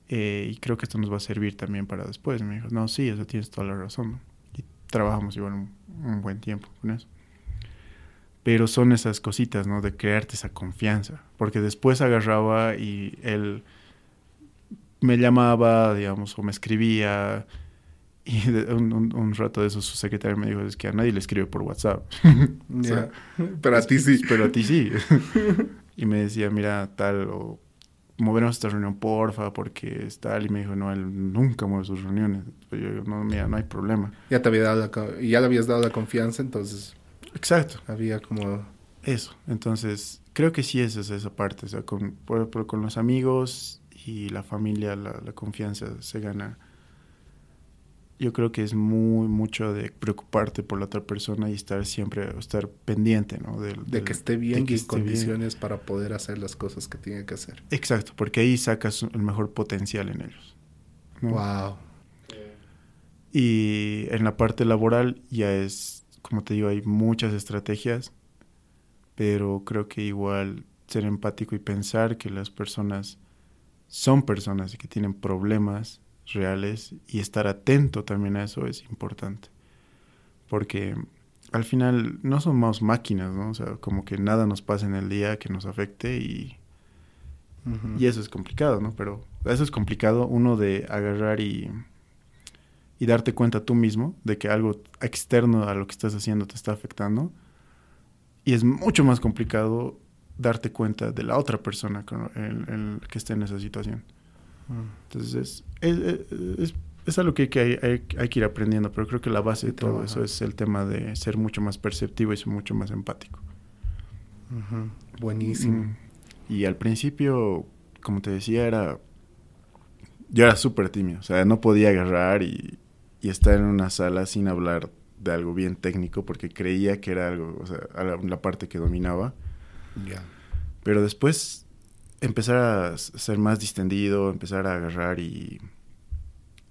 eh, y creo que esto nos va a servir también para después. Me dijo, no, sí, eso tienes toda la razón. Y trabajamos igual un, un, buen tiempo con eso. Pero son esas cositas, ¿no? De crearte esa confianza. Porque después agarraba y él me llamaba, digamos, o me escribía. Y un, un, un, rato de eso su secretario me dijo, es que a nadie le escribe por WhatsApp. O sea, pero a ti sí. Pero a ti sí. y me decía, mira, tal, o movernos esta reunión, porfa, porque es tal. Y me dijo, no, él nunca mueve sus reuniones. Pero yo digo, no, mira, no hay problema. Ya te había dado la, ya le habías dado la confianza, entonces. Exacto. Había como. Eso. Entonces, creo que sí es esa parte. O sea, con, por, por, con los amigos y la familia, la, la, confianza se gana. Yo creo que es muy mucho de preocuparte por la otra persona y estar siempre, estar pendiente, ¿no? De, de que esté bien y en condiciones bien. para poder hacer las cosas que tiene que hacer. Exacto, porque ahí sacas el mejor potencial en ellos. ¿no? Wow. Y en la parte laboral ya es, como te digo, hay muchas estrategias, pero creo que igual ser empático y pensar que las personas son personas y que tienen problemas reales y estar atento también a eso es importante. Porque al final no somos máquinas, ¿no? O sea, como que nada nos pasa en el día que nos afecte y, uh -huh. y eso es complicado, ¿no? Pero eso es complicado, uno de agarrar y, y darte cuenta tú mismo de que algo externo a lo que estás haciendo te está afectando. Y es mucho más complicado darte cuenta de la otra persona con el, el que esté en esa situación. Entonces, es, es, es, es algo que hay, que hay, hay, que ir aprendiendo, pero creo que la base de todo eso es el tema de ser mucho más perceptivo y ser mucho más empático. Uh -huh. Buenísimo. Mm. Y al principio, como te decía, era. Yo era súper tímido, o sea, no podía agarrar y, y, estar en una sala sin hablar de algo bien técnico porque creía que era algo, o sea, la parte que dominaba. Yeah. Pero después empezar a ser más distendido, empezar a agarrar y,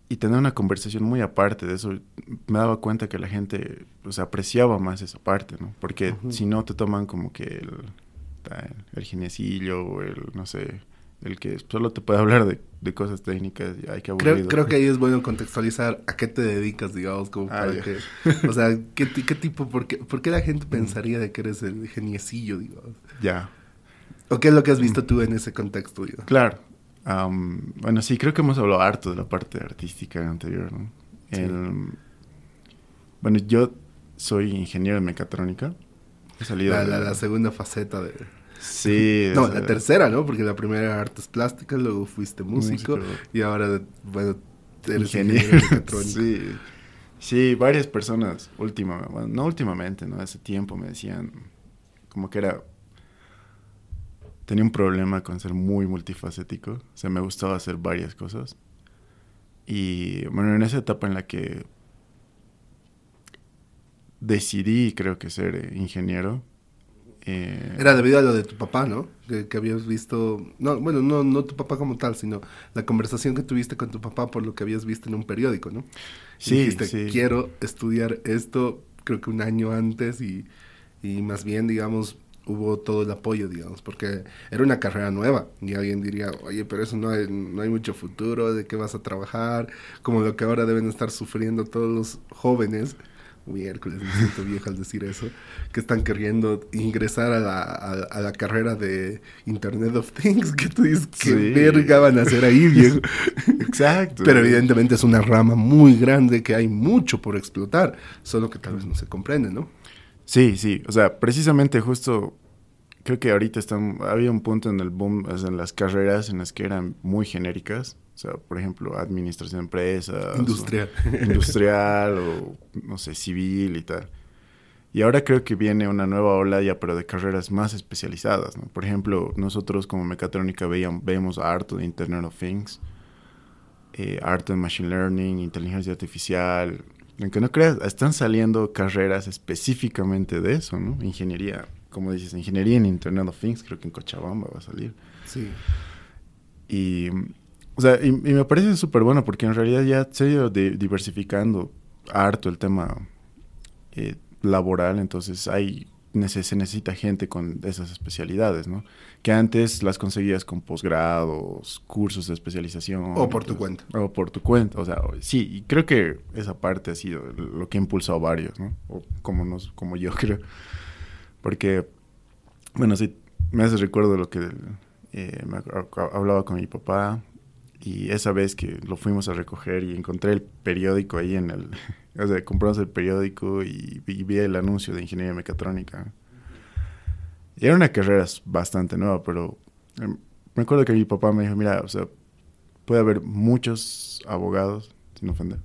y tener una conversación muy aparte de eso, me daba cuenta que la gente pues, apreciaba más esa parte, ¿no? Porque si no te toman como que el, el geniecillo o el, no sé, el que solo te puede hablar de, de cosas técnicas y hay que. Creo, creo, que ahí es bueno contextualizar a qué te dedicas, digamos, como ah, para ya. que... O sea, ¿qué, qué tipo, por qué, por qué la gente pensaría de que eres el geniecillo, digamos? Ya. ¿O qué es lo que has visto tú en ese contexto? Digo? Claro. Um, bueno, sí, creo que hemos hablado harto de la parte artística anterior. ¿no? Sí. El, bueno, yo soy ingeniero de mecatrónica. He salido la, de... la, la segunda faceta de... Sí. no, la tercera, ¿no? Porque la primera era artes plásticas, luego fuiste músico, músico. y ahora, bueno, eres ingeniero. ingeniero mecatrónico. sí. Sí, varias personas, última, bueno, no últimamente, ¿no? Hace tiempo me decían como que era... Tenía un problema con ser muy multifacético. O sea, me gustaba hacer varias cosas. Y bueno, en esa etapa en la que decidí, creo que ser eh, ingeniero. eh, Era debido a lo de tu papá, ¿no? Que, que habías visto, no, bueno, no, no tu papá como tal, sino la conversación que tuviste con tu papá por lo que habías visto en un periódico, ¿no? Y Sí, dijiste, sí. quiero estudiar esto, creo que un año antes y, y más bien, digamos, hubo todo el apoyo, digamos, porque era una carrera nueva y alguien diría, oye, pero eso no hay, no hay mucho futuro, ¿de qué vas a trabajar? Como lo que ahora deben estar sufriendo todos los jóvenes, miércoles, me siento viejo al decir eso, que están queriendo ingresar a la, a, a la carrera de Internet of Things, que tú dices, ¿qué Sí. verga van a hacer ahí, viejo? Exacto. Pero evidentemente es una rama muy grande que hay mucho por explotar, solo que tal vez no se comprende, ¿no? Sí, sí. O sea, precisamente justo creo que ahorita están, había un punto en el boom, en las carreras en las que eran muy genéricas. O sea, por ejemplo, administración de empresas. Industrial. o industrial o, no sé, civil y tal. Y ahora creo que viene una nueva ola ya, pero de carreras más especializadas, ¿no? Por ejemplo, nosotros como mecatrónica veíamos, vemos harto de Internet of Things, eh, harto de Machine Learning, inteligencia artificial. Aunque no creas, están saliendo carreras específicamente de eso, ¿no? Ingeniería, como dices, ingeniería en Internet of Things, creo que en Cochabamba va a salir. Sí. Y, o sea, y, y me parece súper bueno porque en realidad ya se ha ido di- diversificando harto el tema eh, laboral, entonces hay se necesita gente con esas especialidades, ¿no? Que antes las conseguías con posgrados, cursos de especialización. O por tu cuenta. O por tu cuenta, o sea, sí, y creo que esa parte ha sido lo que ha impulsado a varios, ¿no? O como, nos, como yo creo. Porque, bueno, sí, me hace recuerdo lo que eh, me hablaba con mi papá y esa vez que lo fuimos a recoger y encontré el periódico ahí en el... O sea, compramos el periódico y vi, el anuncio de ingeniería mecatrónica. Y era una carrera bastante nueva, pero eh, me acuerdo que mi papá me dijo, mira, o sea, puede haber muchos abogados, sin ofender,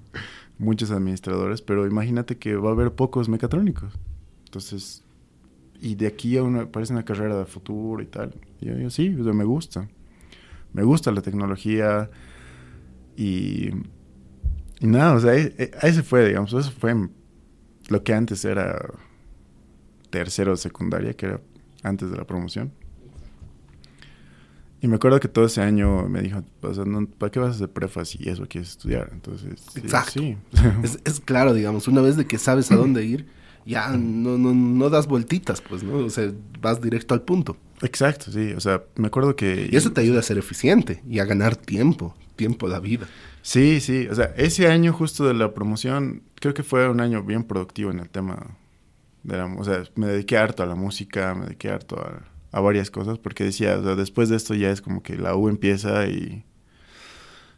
muchos administradores, pero imagínate que va a haber pocos mecatrónicos. Entonces, y de aquí a una, parece una carrera de futuro y tal. Y yo, yo, sí, me gusta. Me gusta la tecnología y, y nada, o sea, e- e- ese fue, digamos, eso fue lo que antes era tercero de secundaria, que era antes de la promoción. Y me acuerdo que todo ese año me dijo, o sea, no, ¿para qué vas a hacer prefas si eso quieres estudiar? Entonces, sí, Exacto. sí. Es, es claro, digamos, una vez de que sabes a dónde ir, ya no, no, no das vueltitas, pues, ¿no? O sea, vas directo al punto. Exacto, sí. O sea, me acuerdo que... Y eso te ayuda a ser eficiente y a ganar tiempo, tiempo de vida. Sí, sí. O sea, ese año justo de la promoción, creo que fue un año bien productivo en el tema de la... O sea, me dediqué harto a la música, me dediqué harto a, varias cosas, porque decía, o sea, después de esto ya es como que la U empieza y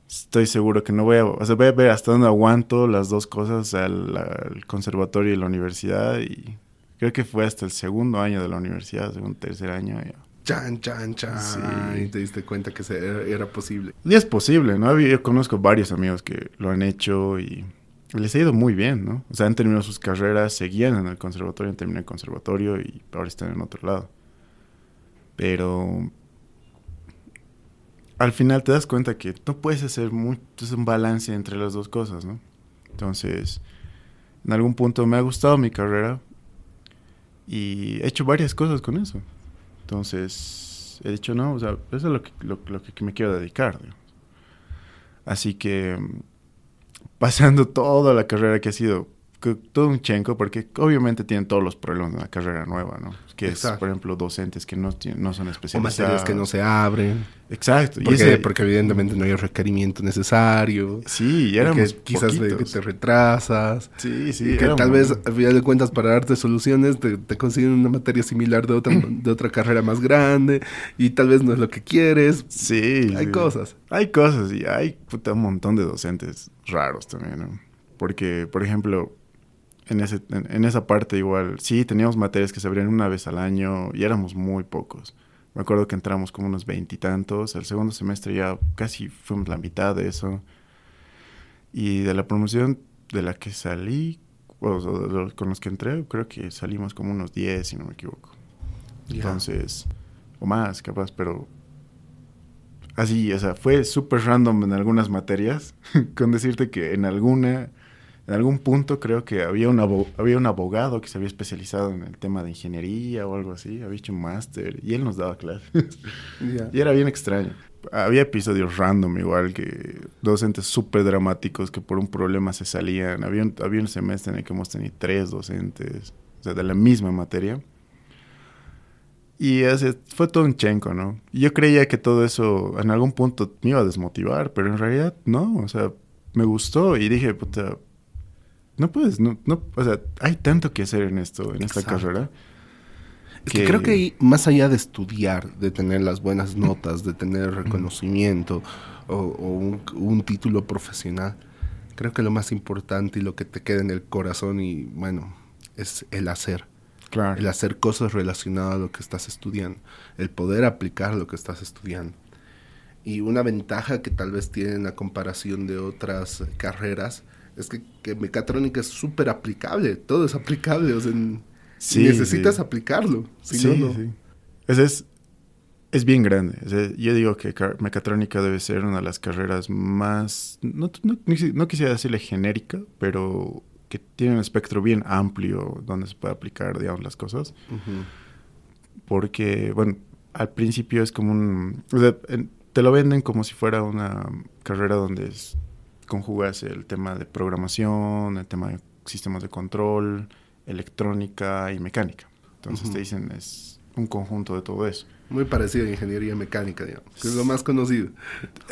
estoy seguro que no voy a... O sea, voy a ver hasta dónde aguanto las dos cosas, la- el conservatorio y la universidad, y creo que fue hasta el segundo año de la universidad, segundo, tercer año. ya. Chan, chan, chan. Sí. Y te diste cuenta que se- era, era posible. Y es posible, ¿no? Yo conozco varios amigos que lo han hecho y les ha ido muy bien, ¿no? O sea, han terminado sus carreras, seguían en el conservatorio, han terminado el conservatorio y ahora están en otro lado. Pero al final te das cuenta que no puedes hacer mucho, es un balance entre las dos cosas, ¿no? Entonces, en algún punto me ha gustado mi carrera y he hecho varias cosas con eso. Entonces, he dicho, no, o sea, eso es lo que, lo, que me quiero dedicar. digamos. Así que, mm, pasando toda la carrera que ha sido todo un chenco, porque obviamente tienen todos los problemas de una carrera nueva, ¿no? Que es, Exacto. por ejemplo, docentes que no, no son O especializados. materias que no se abren. Exacto. y Porque, ese- porque evidentemente no hay el requerimiento necesario. Sí, y y éramos que quizás de- que poquitos. te retrasas. Sí, sí. y que éramos- tal vez, al final de cuentas, para darte soluciones, te, te consiguen una materia similar de otra, de otra carrera más grande. Y tal vez no es lo que quieres. Sí. Hay sí. cosas. Hay cosas y hay puta, un montón de docentes raros también, ¿no? Porque, por ejemplo, en, ese, en, en esa parte igual, sí, teníamos materias que se abrían una vez al año y éramos muy pocos. Me acuerdo que entramos como unos veintitantos, el segundo semestre ya casi fuimos la mitad de eso. Y de la promoción de la que salí, o los con los que entré, creo que salimos como unos 10, si no me equivoco. Ya. Entonces, o más, capaz, pero así, o sea, fue súper random en algunas materias, con decirte que en alguna, en algún punto creo que había un, había un abogado que se había especializado en el tema de ingeniería o algo así, había hecho un máster y él nos daba clases. Ya. y era bien extraño. Había episodios random igual que docentes súper dramáticos que por un problema se salían. Había un, había un semestre en el que hemos tenido tres docentes, o sea, de la misma materia. Y ese, fue todo un chenco, ¿no? Yo creía que todo eso en algún punto me iba a desmotivar, pero en realidad no, o sea, me gustó y dije, puta, no puedes, no, no, o sea, hay tanto que hacer en esto, en esta carrera. Es que creo que ahí, más allá de estudiar, de tener las buenas notas, de tener reconocimiento o, o un, un título profesional, creo que lo más importante y lo que te queda en el corazón y bueno, es el hacer. Claro. El hacer cosas relacionadas a lo que estás estudiando, el poder aplicar lo que estás estudiando. Y una ventaja que tal vez tienen a comparación de otras carreras es que, que mecatrónica es súper aplicable, todo es aplicable, o sea, Sí, necesitas sí. aplicarlo. Si sí, no, no. sí. Ese es, es bien grande. O sea, yo digo que mecatrónica debe ser una de las carreras más, no, no, no quisi- no quisiera decirle genérica, pero que tiene un espectro bien amplio donde se puede aplicar, digamos, las cosas. Porque, bueno, al principio es como un... o sea, te lo venden como si fuera una carrera donde es- conjugas el tema de programación, el tema de sistemas de control, electrónica y mecánica. Entonces te dicen es un conjunto de todo eso. Muy parecido a ingeniería mecánica, digamos, que es lo más conocido.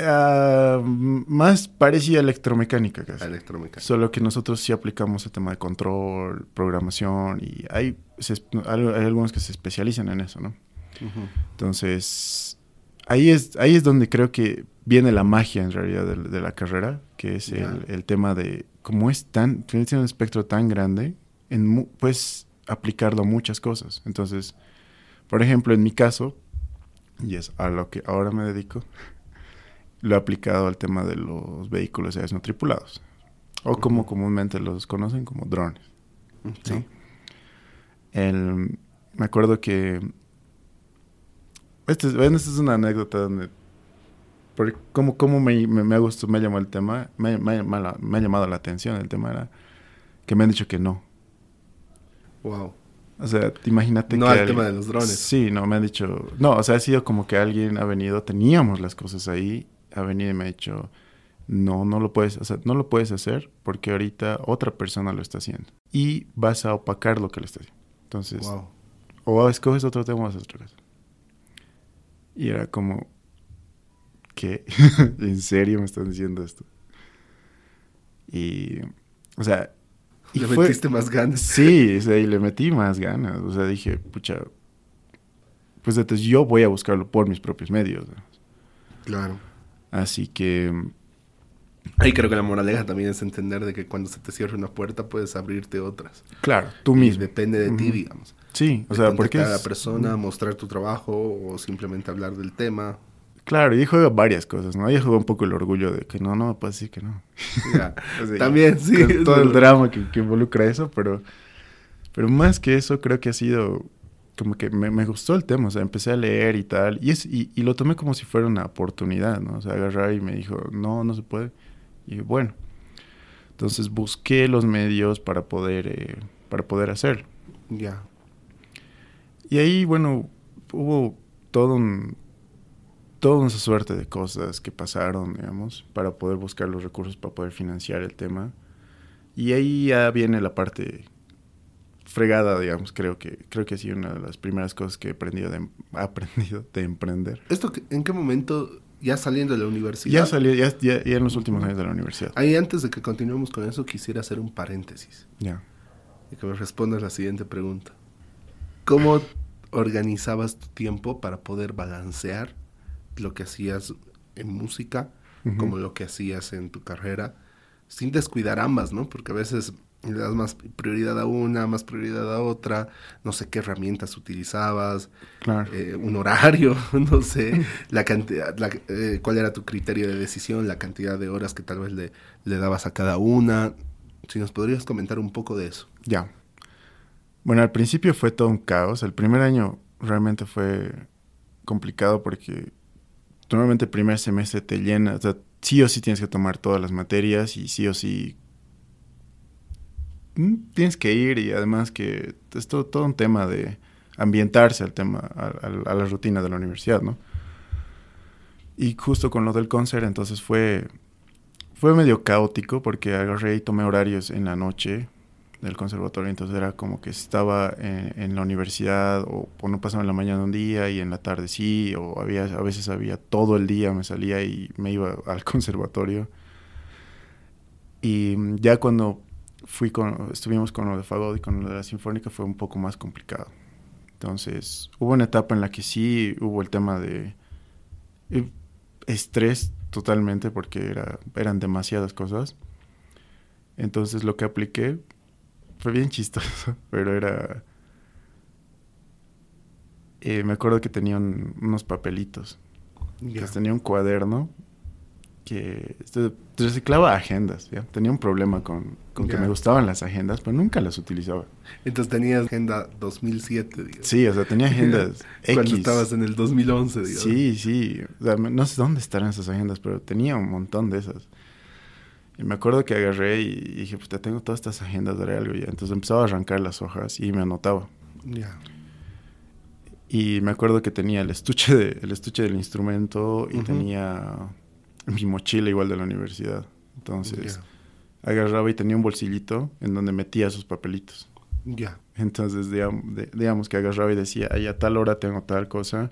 Ah, más parecía electromecánica casi. a electromecánica. Solo que nosotros sí aplicamos el tema de control, programación y hay, se hay algunos que se especializan en eso, ¿no? Entonces, ahí es, ahí es donde creo que viene la magia en realidad de, de la carrera, que es el, el tema de cómo es tan, tiene un espectro tan grande, en puedes aplicarlo a muchas cosas. Entonces, por ejemplo, en mi caso, y es a lo que ahora me dedico, lo he aplicado al tema de los vehículos aéreos no tripulados, o como comúnmente los conocen como drones. Sí. ¿no? El, me acuerdo que... Esta es, bueno, esta es una anécdota donde... Porque como, como me, me, me ha gustado, me llamó el tema, me, me ha llamado, me ha llamado la atención el tema era que me han dicho que no. Wow. O sea, imagínate No que... al alguien- tema de los drones. Sí, no, me han dicho... No, o sea, ha sido como que alguien ha venido, teníamos las cosas ahí, ha venido y me ha dicho, no, no lo puedes, o sea, no lo puedes hacer porque ahorita otra persona lo está haciendo. Y vas a opacar lo que le está haciendo. Entonces, Wow. o escoges otro tema o haces otra cosa. Y era como, ¿qué? ¿En serio me están diciendo esto? Y, o sea, y Le fue- metiste más ganas. Sí, o sea, y le metí más ganas. O sea, dije, pucha, pues entonces yo voy a buscarlo por mis propios medios. ¿no? Claro. Así que, Ahí creo que la moraleja también es entender de que cuando se te cierra una puerta puedes abrirte otras. claro, tú Y mismo. Depende de ti, digamos. Sí, o sea, porque contactar a la es- persona, mostrar tu trabajo o simplemente hablar del tema. Claro, y juega varias cosas, ¿no? Ahí juega un poco el orgullo de que no, no puedes decir que no. Ya. O sea, También, sí. con todo el drama que, que involucra eso, pero, pero más que eso, creo que ha sido como que me, me gustó el tema, o sea, empecé a leer y tal, y, es, y, y lo tomé como si fuera una oportunidad, ¿no? O sea, agarrar y me dijo, no, no se puede. Y bueno, entonces busqué los medios para poder, eh, para poder hacerlo. Ya. Y ahí, bueno, hubo todo un, toda una suerte de cosas que pasaron, digamos, para poder buscar los recursos para poder financiar el tema. Y ahí ya viene la parte fregada, digamos, creo que creo que ha sido una de las primeras cosas que he aprendido de, aprendido de emprender. ¿Esto en qué momento, ya saliendo de la universidad? Ya salí, ya, ya, ya en los últimos años de la universidad. Ahí antes de que continuemos con eso, quisiera hacer un paréntesis Ya. y que me respondas la siguiente pregunta. ¿Cómo organizabas tu tiempo para poder balancear lo que hacías en música como lo que hacías en tu carrera sin descuidar ambas, ¿no? Porque a veces le das más prioridad a una, más prioridad a otra, no sé qué herramientas utilizabas, Claro. eh, un horario, no sé, la cantidad, la- eh, cuál era tu criterio de decisión, la cantidad de horas que tal vez le, le dabas a cada una. Si nos podrías comentar un poco de eso. Ya. Bueno, al principio fue todo un caos. El primer año realmente fue complicado porque normalmente el primer semestre te llena, o sea, sí o sí tienes que tomar todas las materias y sí o sí mm, tienes que ir y además que es todo, todo un tema de ambientarse al tema, a, a- a la rutina de la universidad, ¿no? Y justo con lo del concert, entonces fue, fue medio caótico porque agarré y tomé horarios en la noche del conservatorio, entonces era como que estaba en, la universidad o, o no pasaba en la mañana un día y en la tarde sí, o había, a veces había todo el día, me salía y me iba al conservatorio. Y mm, ya cuando fui con, estuvimos con lo de Fagod y con lo de la Sinfónica fue un poco más complicado. Entonces, hubo una etapa en la que sí hubo el tema de eh, estrés totalmente porque era, eran demasiadas cosas. Entonces lo que apliqué fue bien chistoso, pero era... eh, me acuerdo que tenía un- unos papelitos. Ya. Que tenía un cuaderno que este, reciclaba agendas. ¿ya? Tenía un problema con, con que me gustaban las agendas, pero nunca las utilizaba. Entonces tenías agenda 2007, digamos. Sí, o sea, tenía agendas Cuando X. estabas en el 2011, digamos. Sí, sí. O sea, no sé dónde estarán esas agendas, pero tenía un montón de esas. Y me acuerdo que agarré y dije, pues tengo todas estas agendas, daré algo ya. Entonces empezaba a arrancar las hojas y me anotaba. Ya. Y me acuerdo que tenía el estuche, de, el estuche del instrumento y tenía mi mochila igual de la universidad. Entonces agarraba y tenía un bolsillito en donde metía esos papelitos. Ya. Entonces, digamos, de- digamos que agarraba y decía, ahí a tal hora tengo tal cosa.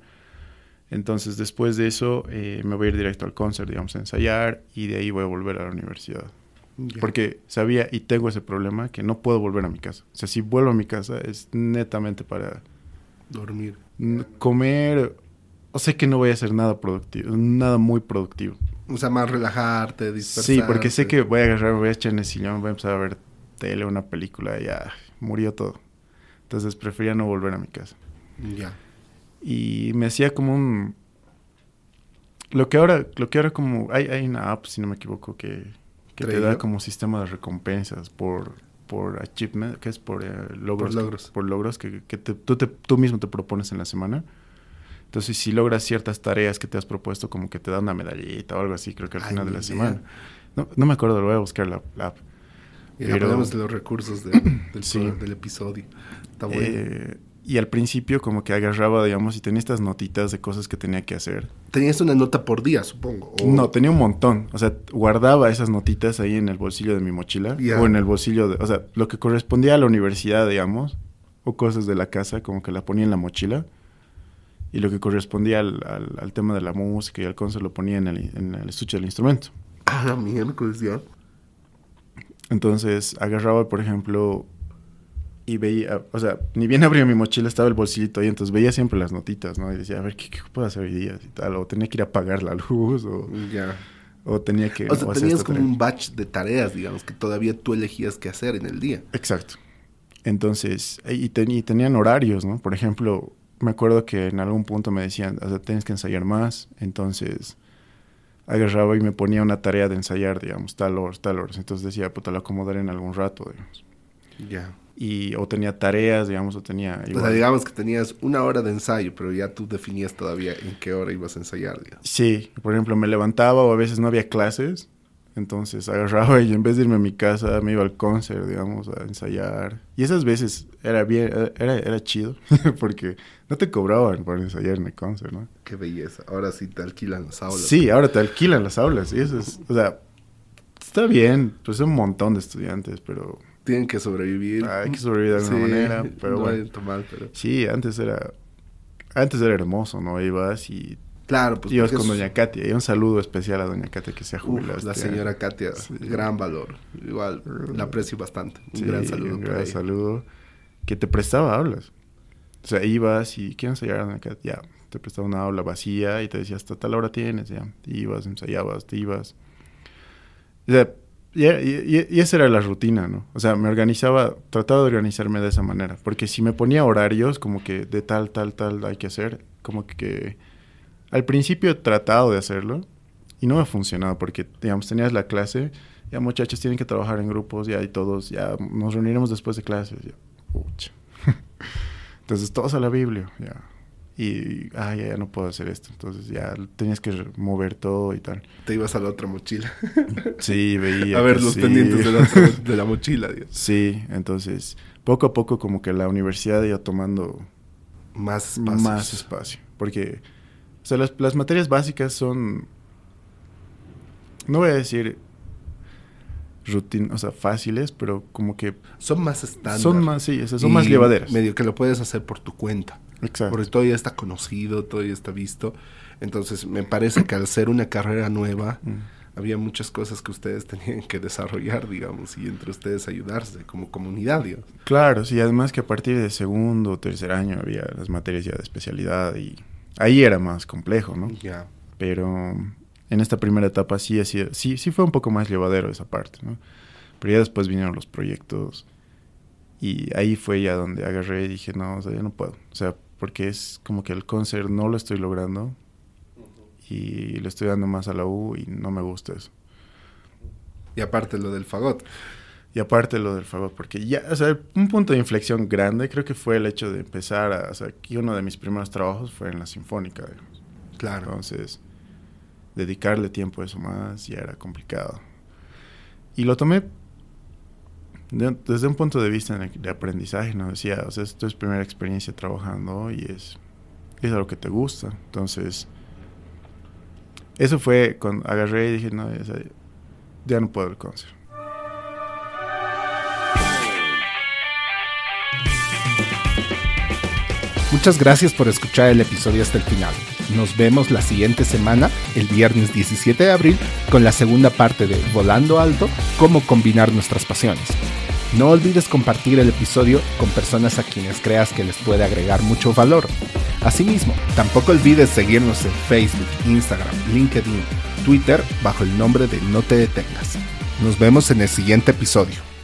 Entonces, después de eso, eh, me voy a ir directo al concert, digamos, a ensayar y de ahí voy a volver a la universidad. Porque sabía y tengo ese problema que no puedo volver a mi casa. O sea, si vuelvo a mi casa es netamente para Dormir. comer. O sé que no voy a hacer nada productivo, nada muy productivo. O sea, más relajarte, dispersarte. Sí, porque sé que voy a agarrar, voy a echar en el sillón, voy a empezar a ver tele, una película, y ya murió todo. Entonces prefería no volver a mi casa. Ya. Y me hacía como un... Lo que ahora, lo que ahora como... Hay, hay una app, si no me equivoco, que, que te da como sistema de recompensas por, por achievement, que es por eh, logros. Por logros. Por logros que, que te- tú, te- tú mismo te propones en la semana. Entonces, si logras ciertas tareas que te has propuesto, como que te da una medallita o algo así, creo que al Ay, final de la idea. semana. No, no me acuerdo, lo voy a buscar la, la app. Y Pero- ponemos los recursos de- del, Sí. del episodio. Está bueno. Eh, y al principio como que agarraba, digamos, y tenía estas notitas de cosas que tenía que hacer. Tenías una nota por día, supongo. o- No, tenía un montón. O sea, guardaba esas notitas ahí en el bolsillo de mi mochila. O en el bolsillo de... O sea, lo que correspondía a la universidad, digamos. O cosas de la casa, como que la ponía en la mochila. Y lo que correspondía al, al- al tema de la música y al concert lo ponía en el, en el estuche del instrumento. Ah, la miércoles ya. Entonces agarraba, por ejemplo, y veía, o sea, ni bien abría mi mochila, estaba el bolsillito ahí, entonces veía siempre las notitas, ¿no? Y decía, a ver, ¿qué, qué puedo hacer hoy día? Y tal, o tenía que ir a apagar la luz, o, Ya. o tenía que... O sea, o tenías como tarea. un batch de tareas, digamos, que todavía tú elegías qué hacer en el día. Exacto. Entonces, y, ten- y tenían horarios, ¿no? Por ejemplo, me acuerdo que en algún punto me decían, o sea, tienes que ensayar más, entonces agarraba y me ponía una tarea de ensayar, digamos, tal hora, tal hora. Entonces decía, puta, la acomodaré en algún rato, digamos. Ya. Y, o tenía tareas, digamos, o tenía... O sea, igual- digamos que tenías una hora de ensayo, pero ya tú definías todavía en qué hora ibas a ensayar, digamos. Sí, por ejemplo, me levantaba o a veces no había clases, entonces agarraba y en vez de irme a mi casa me iba al concert, digamos, a ensayar. Y esas veces era bien, era, era chido, porque no te cobraban por ensayar en el concert, ¿no? Qué belleza. Ahora sí te alquilan las aulas. Sí, ahora te alquilan las aulas y eso es, o sea, está bien, pues son un montón de estudiantes, pero Tienen que sobrevivir. Ah, hay que sobrevivir de alguna Sí, manera, pero no bueno. mal, pero... sí, antes era, antes era hermoso, ¿no? Ibas y Claro, pues ibas con es- Doña Katia, y un saludo especial a Doña Katia que se ha Uf, la este señora Katia, Sí. gran valor. Igual, la aprecio bastante. Un Sí, gran saludo. Un gran ahí. saludo. Que te prestaba aulas. O sea, ibas y ¿quién ensayar? Acá? Ya, te prestaba una aula vacía y te decía hasta tal hora tienes, ya. Te ibas, ensayabas, te ibas. O sea, y, y, esa era la rutina, ¿no? O sea, me organizaba, trataba de organizarme de esa manera, porque si me ponía horarios como que de tal, tal, tal hay que hacer, como que al principio he tratado de hacerlo y no me ha funcionado, porque, digamos, tenías la clase, ya muchachos tienen que trabajar en grupos, ya y todos, ya nos reuniremos después de clases, ya, Entonces todos a la Biblia, ya y ah, ya, no puedo hacer esto. Entonces ya tenías que mover todo y tal. Te ibas a la otra mochila. sí, veía. A ver los pendientes de la, mochila, Dios. Sí, entonces poco a poco como que la universidad iba tomando más espacio. Más espacio. Porque, o sea, las, las materias básicas son, no voy a decir rutin, o sea, fáciles, pero como que... Son más estándar. Son más, sí, son más llevaderas. Medio que lo puedes hacer por tu cuenta. Exacto. Porque todo ya está conocido, todo ya está visto. Entonces, me parece que al ser una carrera nueva, mm. había muchas cosas que ustedes tenían que desarrollar, digamos, y entre ustedes ayudarse como comunidad, digamos. Claro, sí, además que a partir de segundo o tercer año había las materias ya de especialidad y ahí era más complejo, ¿no? Ya. Pero en esta primera etapa sí, sí, sí fue un poco más llevadero esa parte, ¿no? Pero ya después vinieron los proyectos y ahí fue ya donde agarré y dije, no, o sea, ya no puedo. O sea, porque es como que el concert no lo estoy logrando y le estoy dando más a la U y no me gusta eso. Y aparte lo del fagot. Y aparte lo del fagot, porque ya, o sea, un punto de inflexión grande creo que fue el hecho de empezar a, o sea, aquí uno de mis primeros trabajos fue en la Sinfónica, digamos. Claro. Entonces, dedicarle tiempo a eso más ya era complicado. Y lo tomé desde un punto de vista de aprendizaje, ¿no? Decía, o sea, esto es primera experiencia trabajando y es, es algo que te gusta. Entonces, eso fue cuando agarré y dije, no, ya, no puedo el concert. Muchas gracias por escuchar el episodio hasta el final. Nos vemos la siguiente semana, el viernes 17 de abril, con la segunda parte de Volando Alto, cómo combinar nuestras pasiones. No olvides compartir el episodio con personas a quienes creas que les puede agregar mucho valor. Asimismo, tampoco olvides seguirnos en Facebook, Instagram, LinkedIn, Twitter bajo el nombre de No te detengas. Nos vemos en el siguiente episodio.